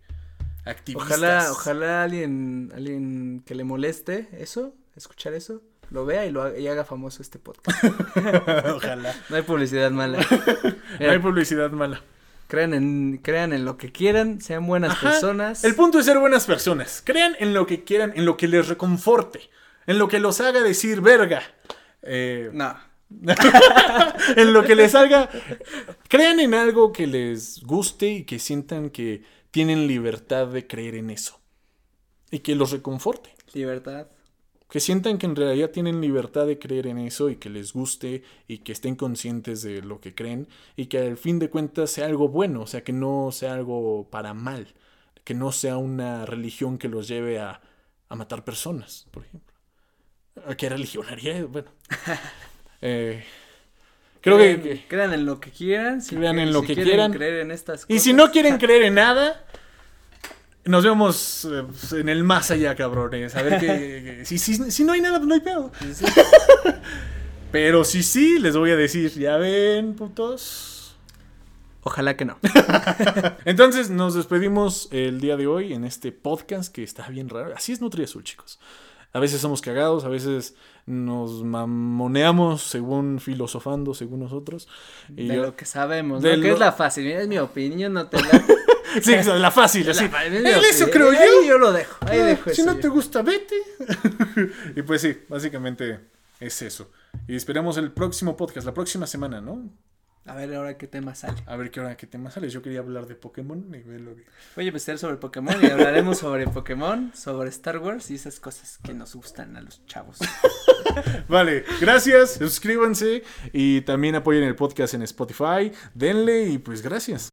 activistas. Ojalá, ojalá alguien, alguien que le moleste eso, escuchar eso, lo vea y lo haga, y haga famoso este podcast. ojalá. No hay publicidad mala. no hay publicidad mala. Crean en, crean en lo que quieran, sean buenas personas. El punto es ser buenas personas. Crean en lo que quieran, en lo que les reconforte, en lo que los haga decir verga. Eh, no. en lo que les haga. Crean en algo que les guste y que sientan que tienen libertad de creer en eso. Y que los reconforte. Libertad que sientan que en realidad tienen libertad de creer en eso y que les guste y que estén conscientes de lo que creen y que al fin de cuentas sea algo bueno, o sea, que no sea algo para mal, que no sea una religión que los lleve a, a matar personas, por ejemplo. ¿Qué religión haría? Bueno. eh, creo que, Crean en lo que quieran. Si crean en lo que quieran. Creer en estas cosas. Y si no quieren creer en nada nos vemos eh, en el más allá, cabrones. A ver qué. si, si, no hay nada, pues no hay pedo. Pero si sí, les voy a decir, ya ven, putos. Ojalá que no. Entonces nos despedimos el día de hoy en este podcast que está bien raro. Así es Nutri Azul, chicos. A veces somos cagados, a veces nos mamoneamos según filosofando, según nosotros. Y de lo que sabemos, de lo que es la fácil. es mi opinión, no te la... sí, la fácil, así. eso creo yo. yo lo dejo. Ahí ah, dejo si no te gusta, vete. y pues sí, básicamente es eso. Y esperamos el próximo podcast, la próxima semana, ¿no? A ver ahora qué tema sale. A ver qué hora, qué tema sale. Yo quería hablar de Pokémon y ver lo que... Voy a empezar sobre Pokémon y hablaremos sobre Pokémon, sobre Star Wars y esas cosas que nos gustan a los chavos. Vale, gracias, suscríbanse y también apoyen el podcast en Spotify, denle y pues gracias.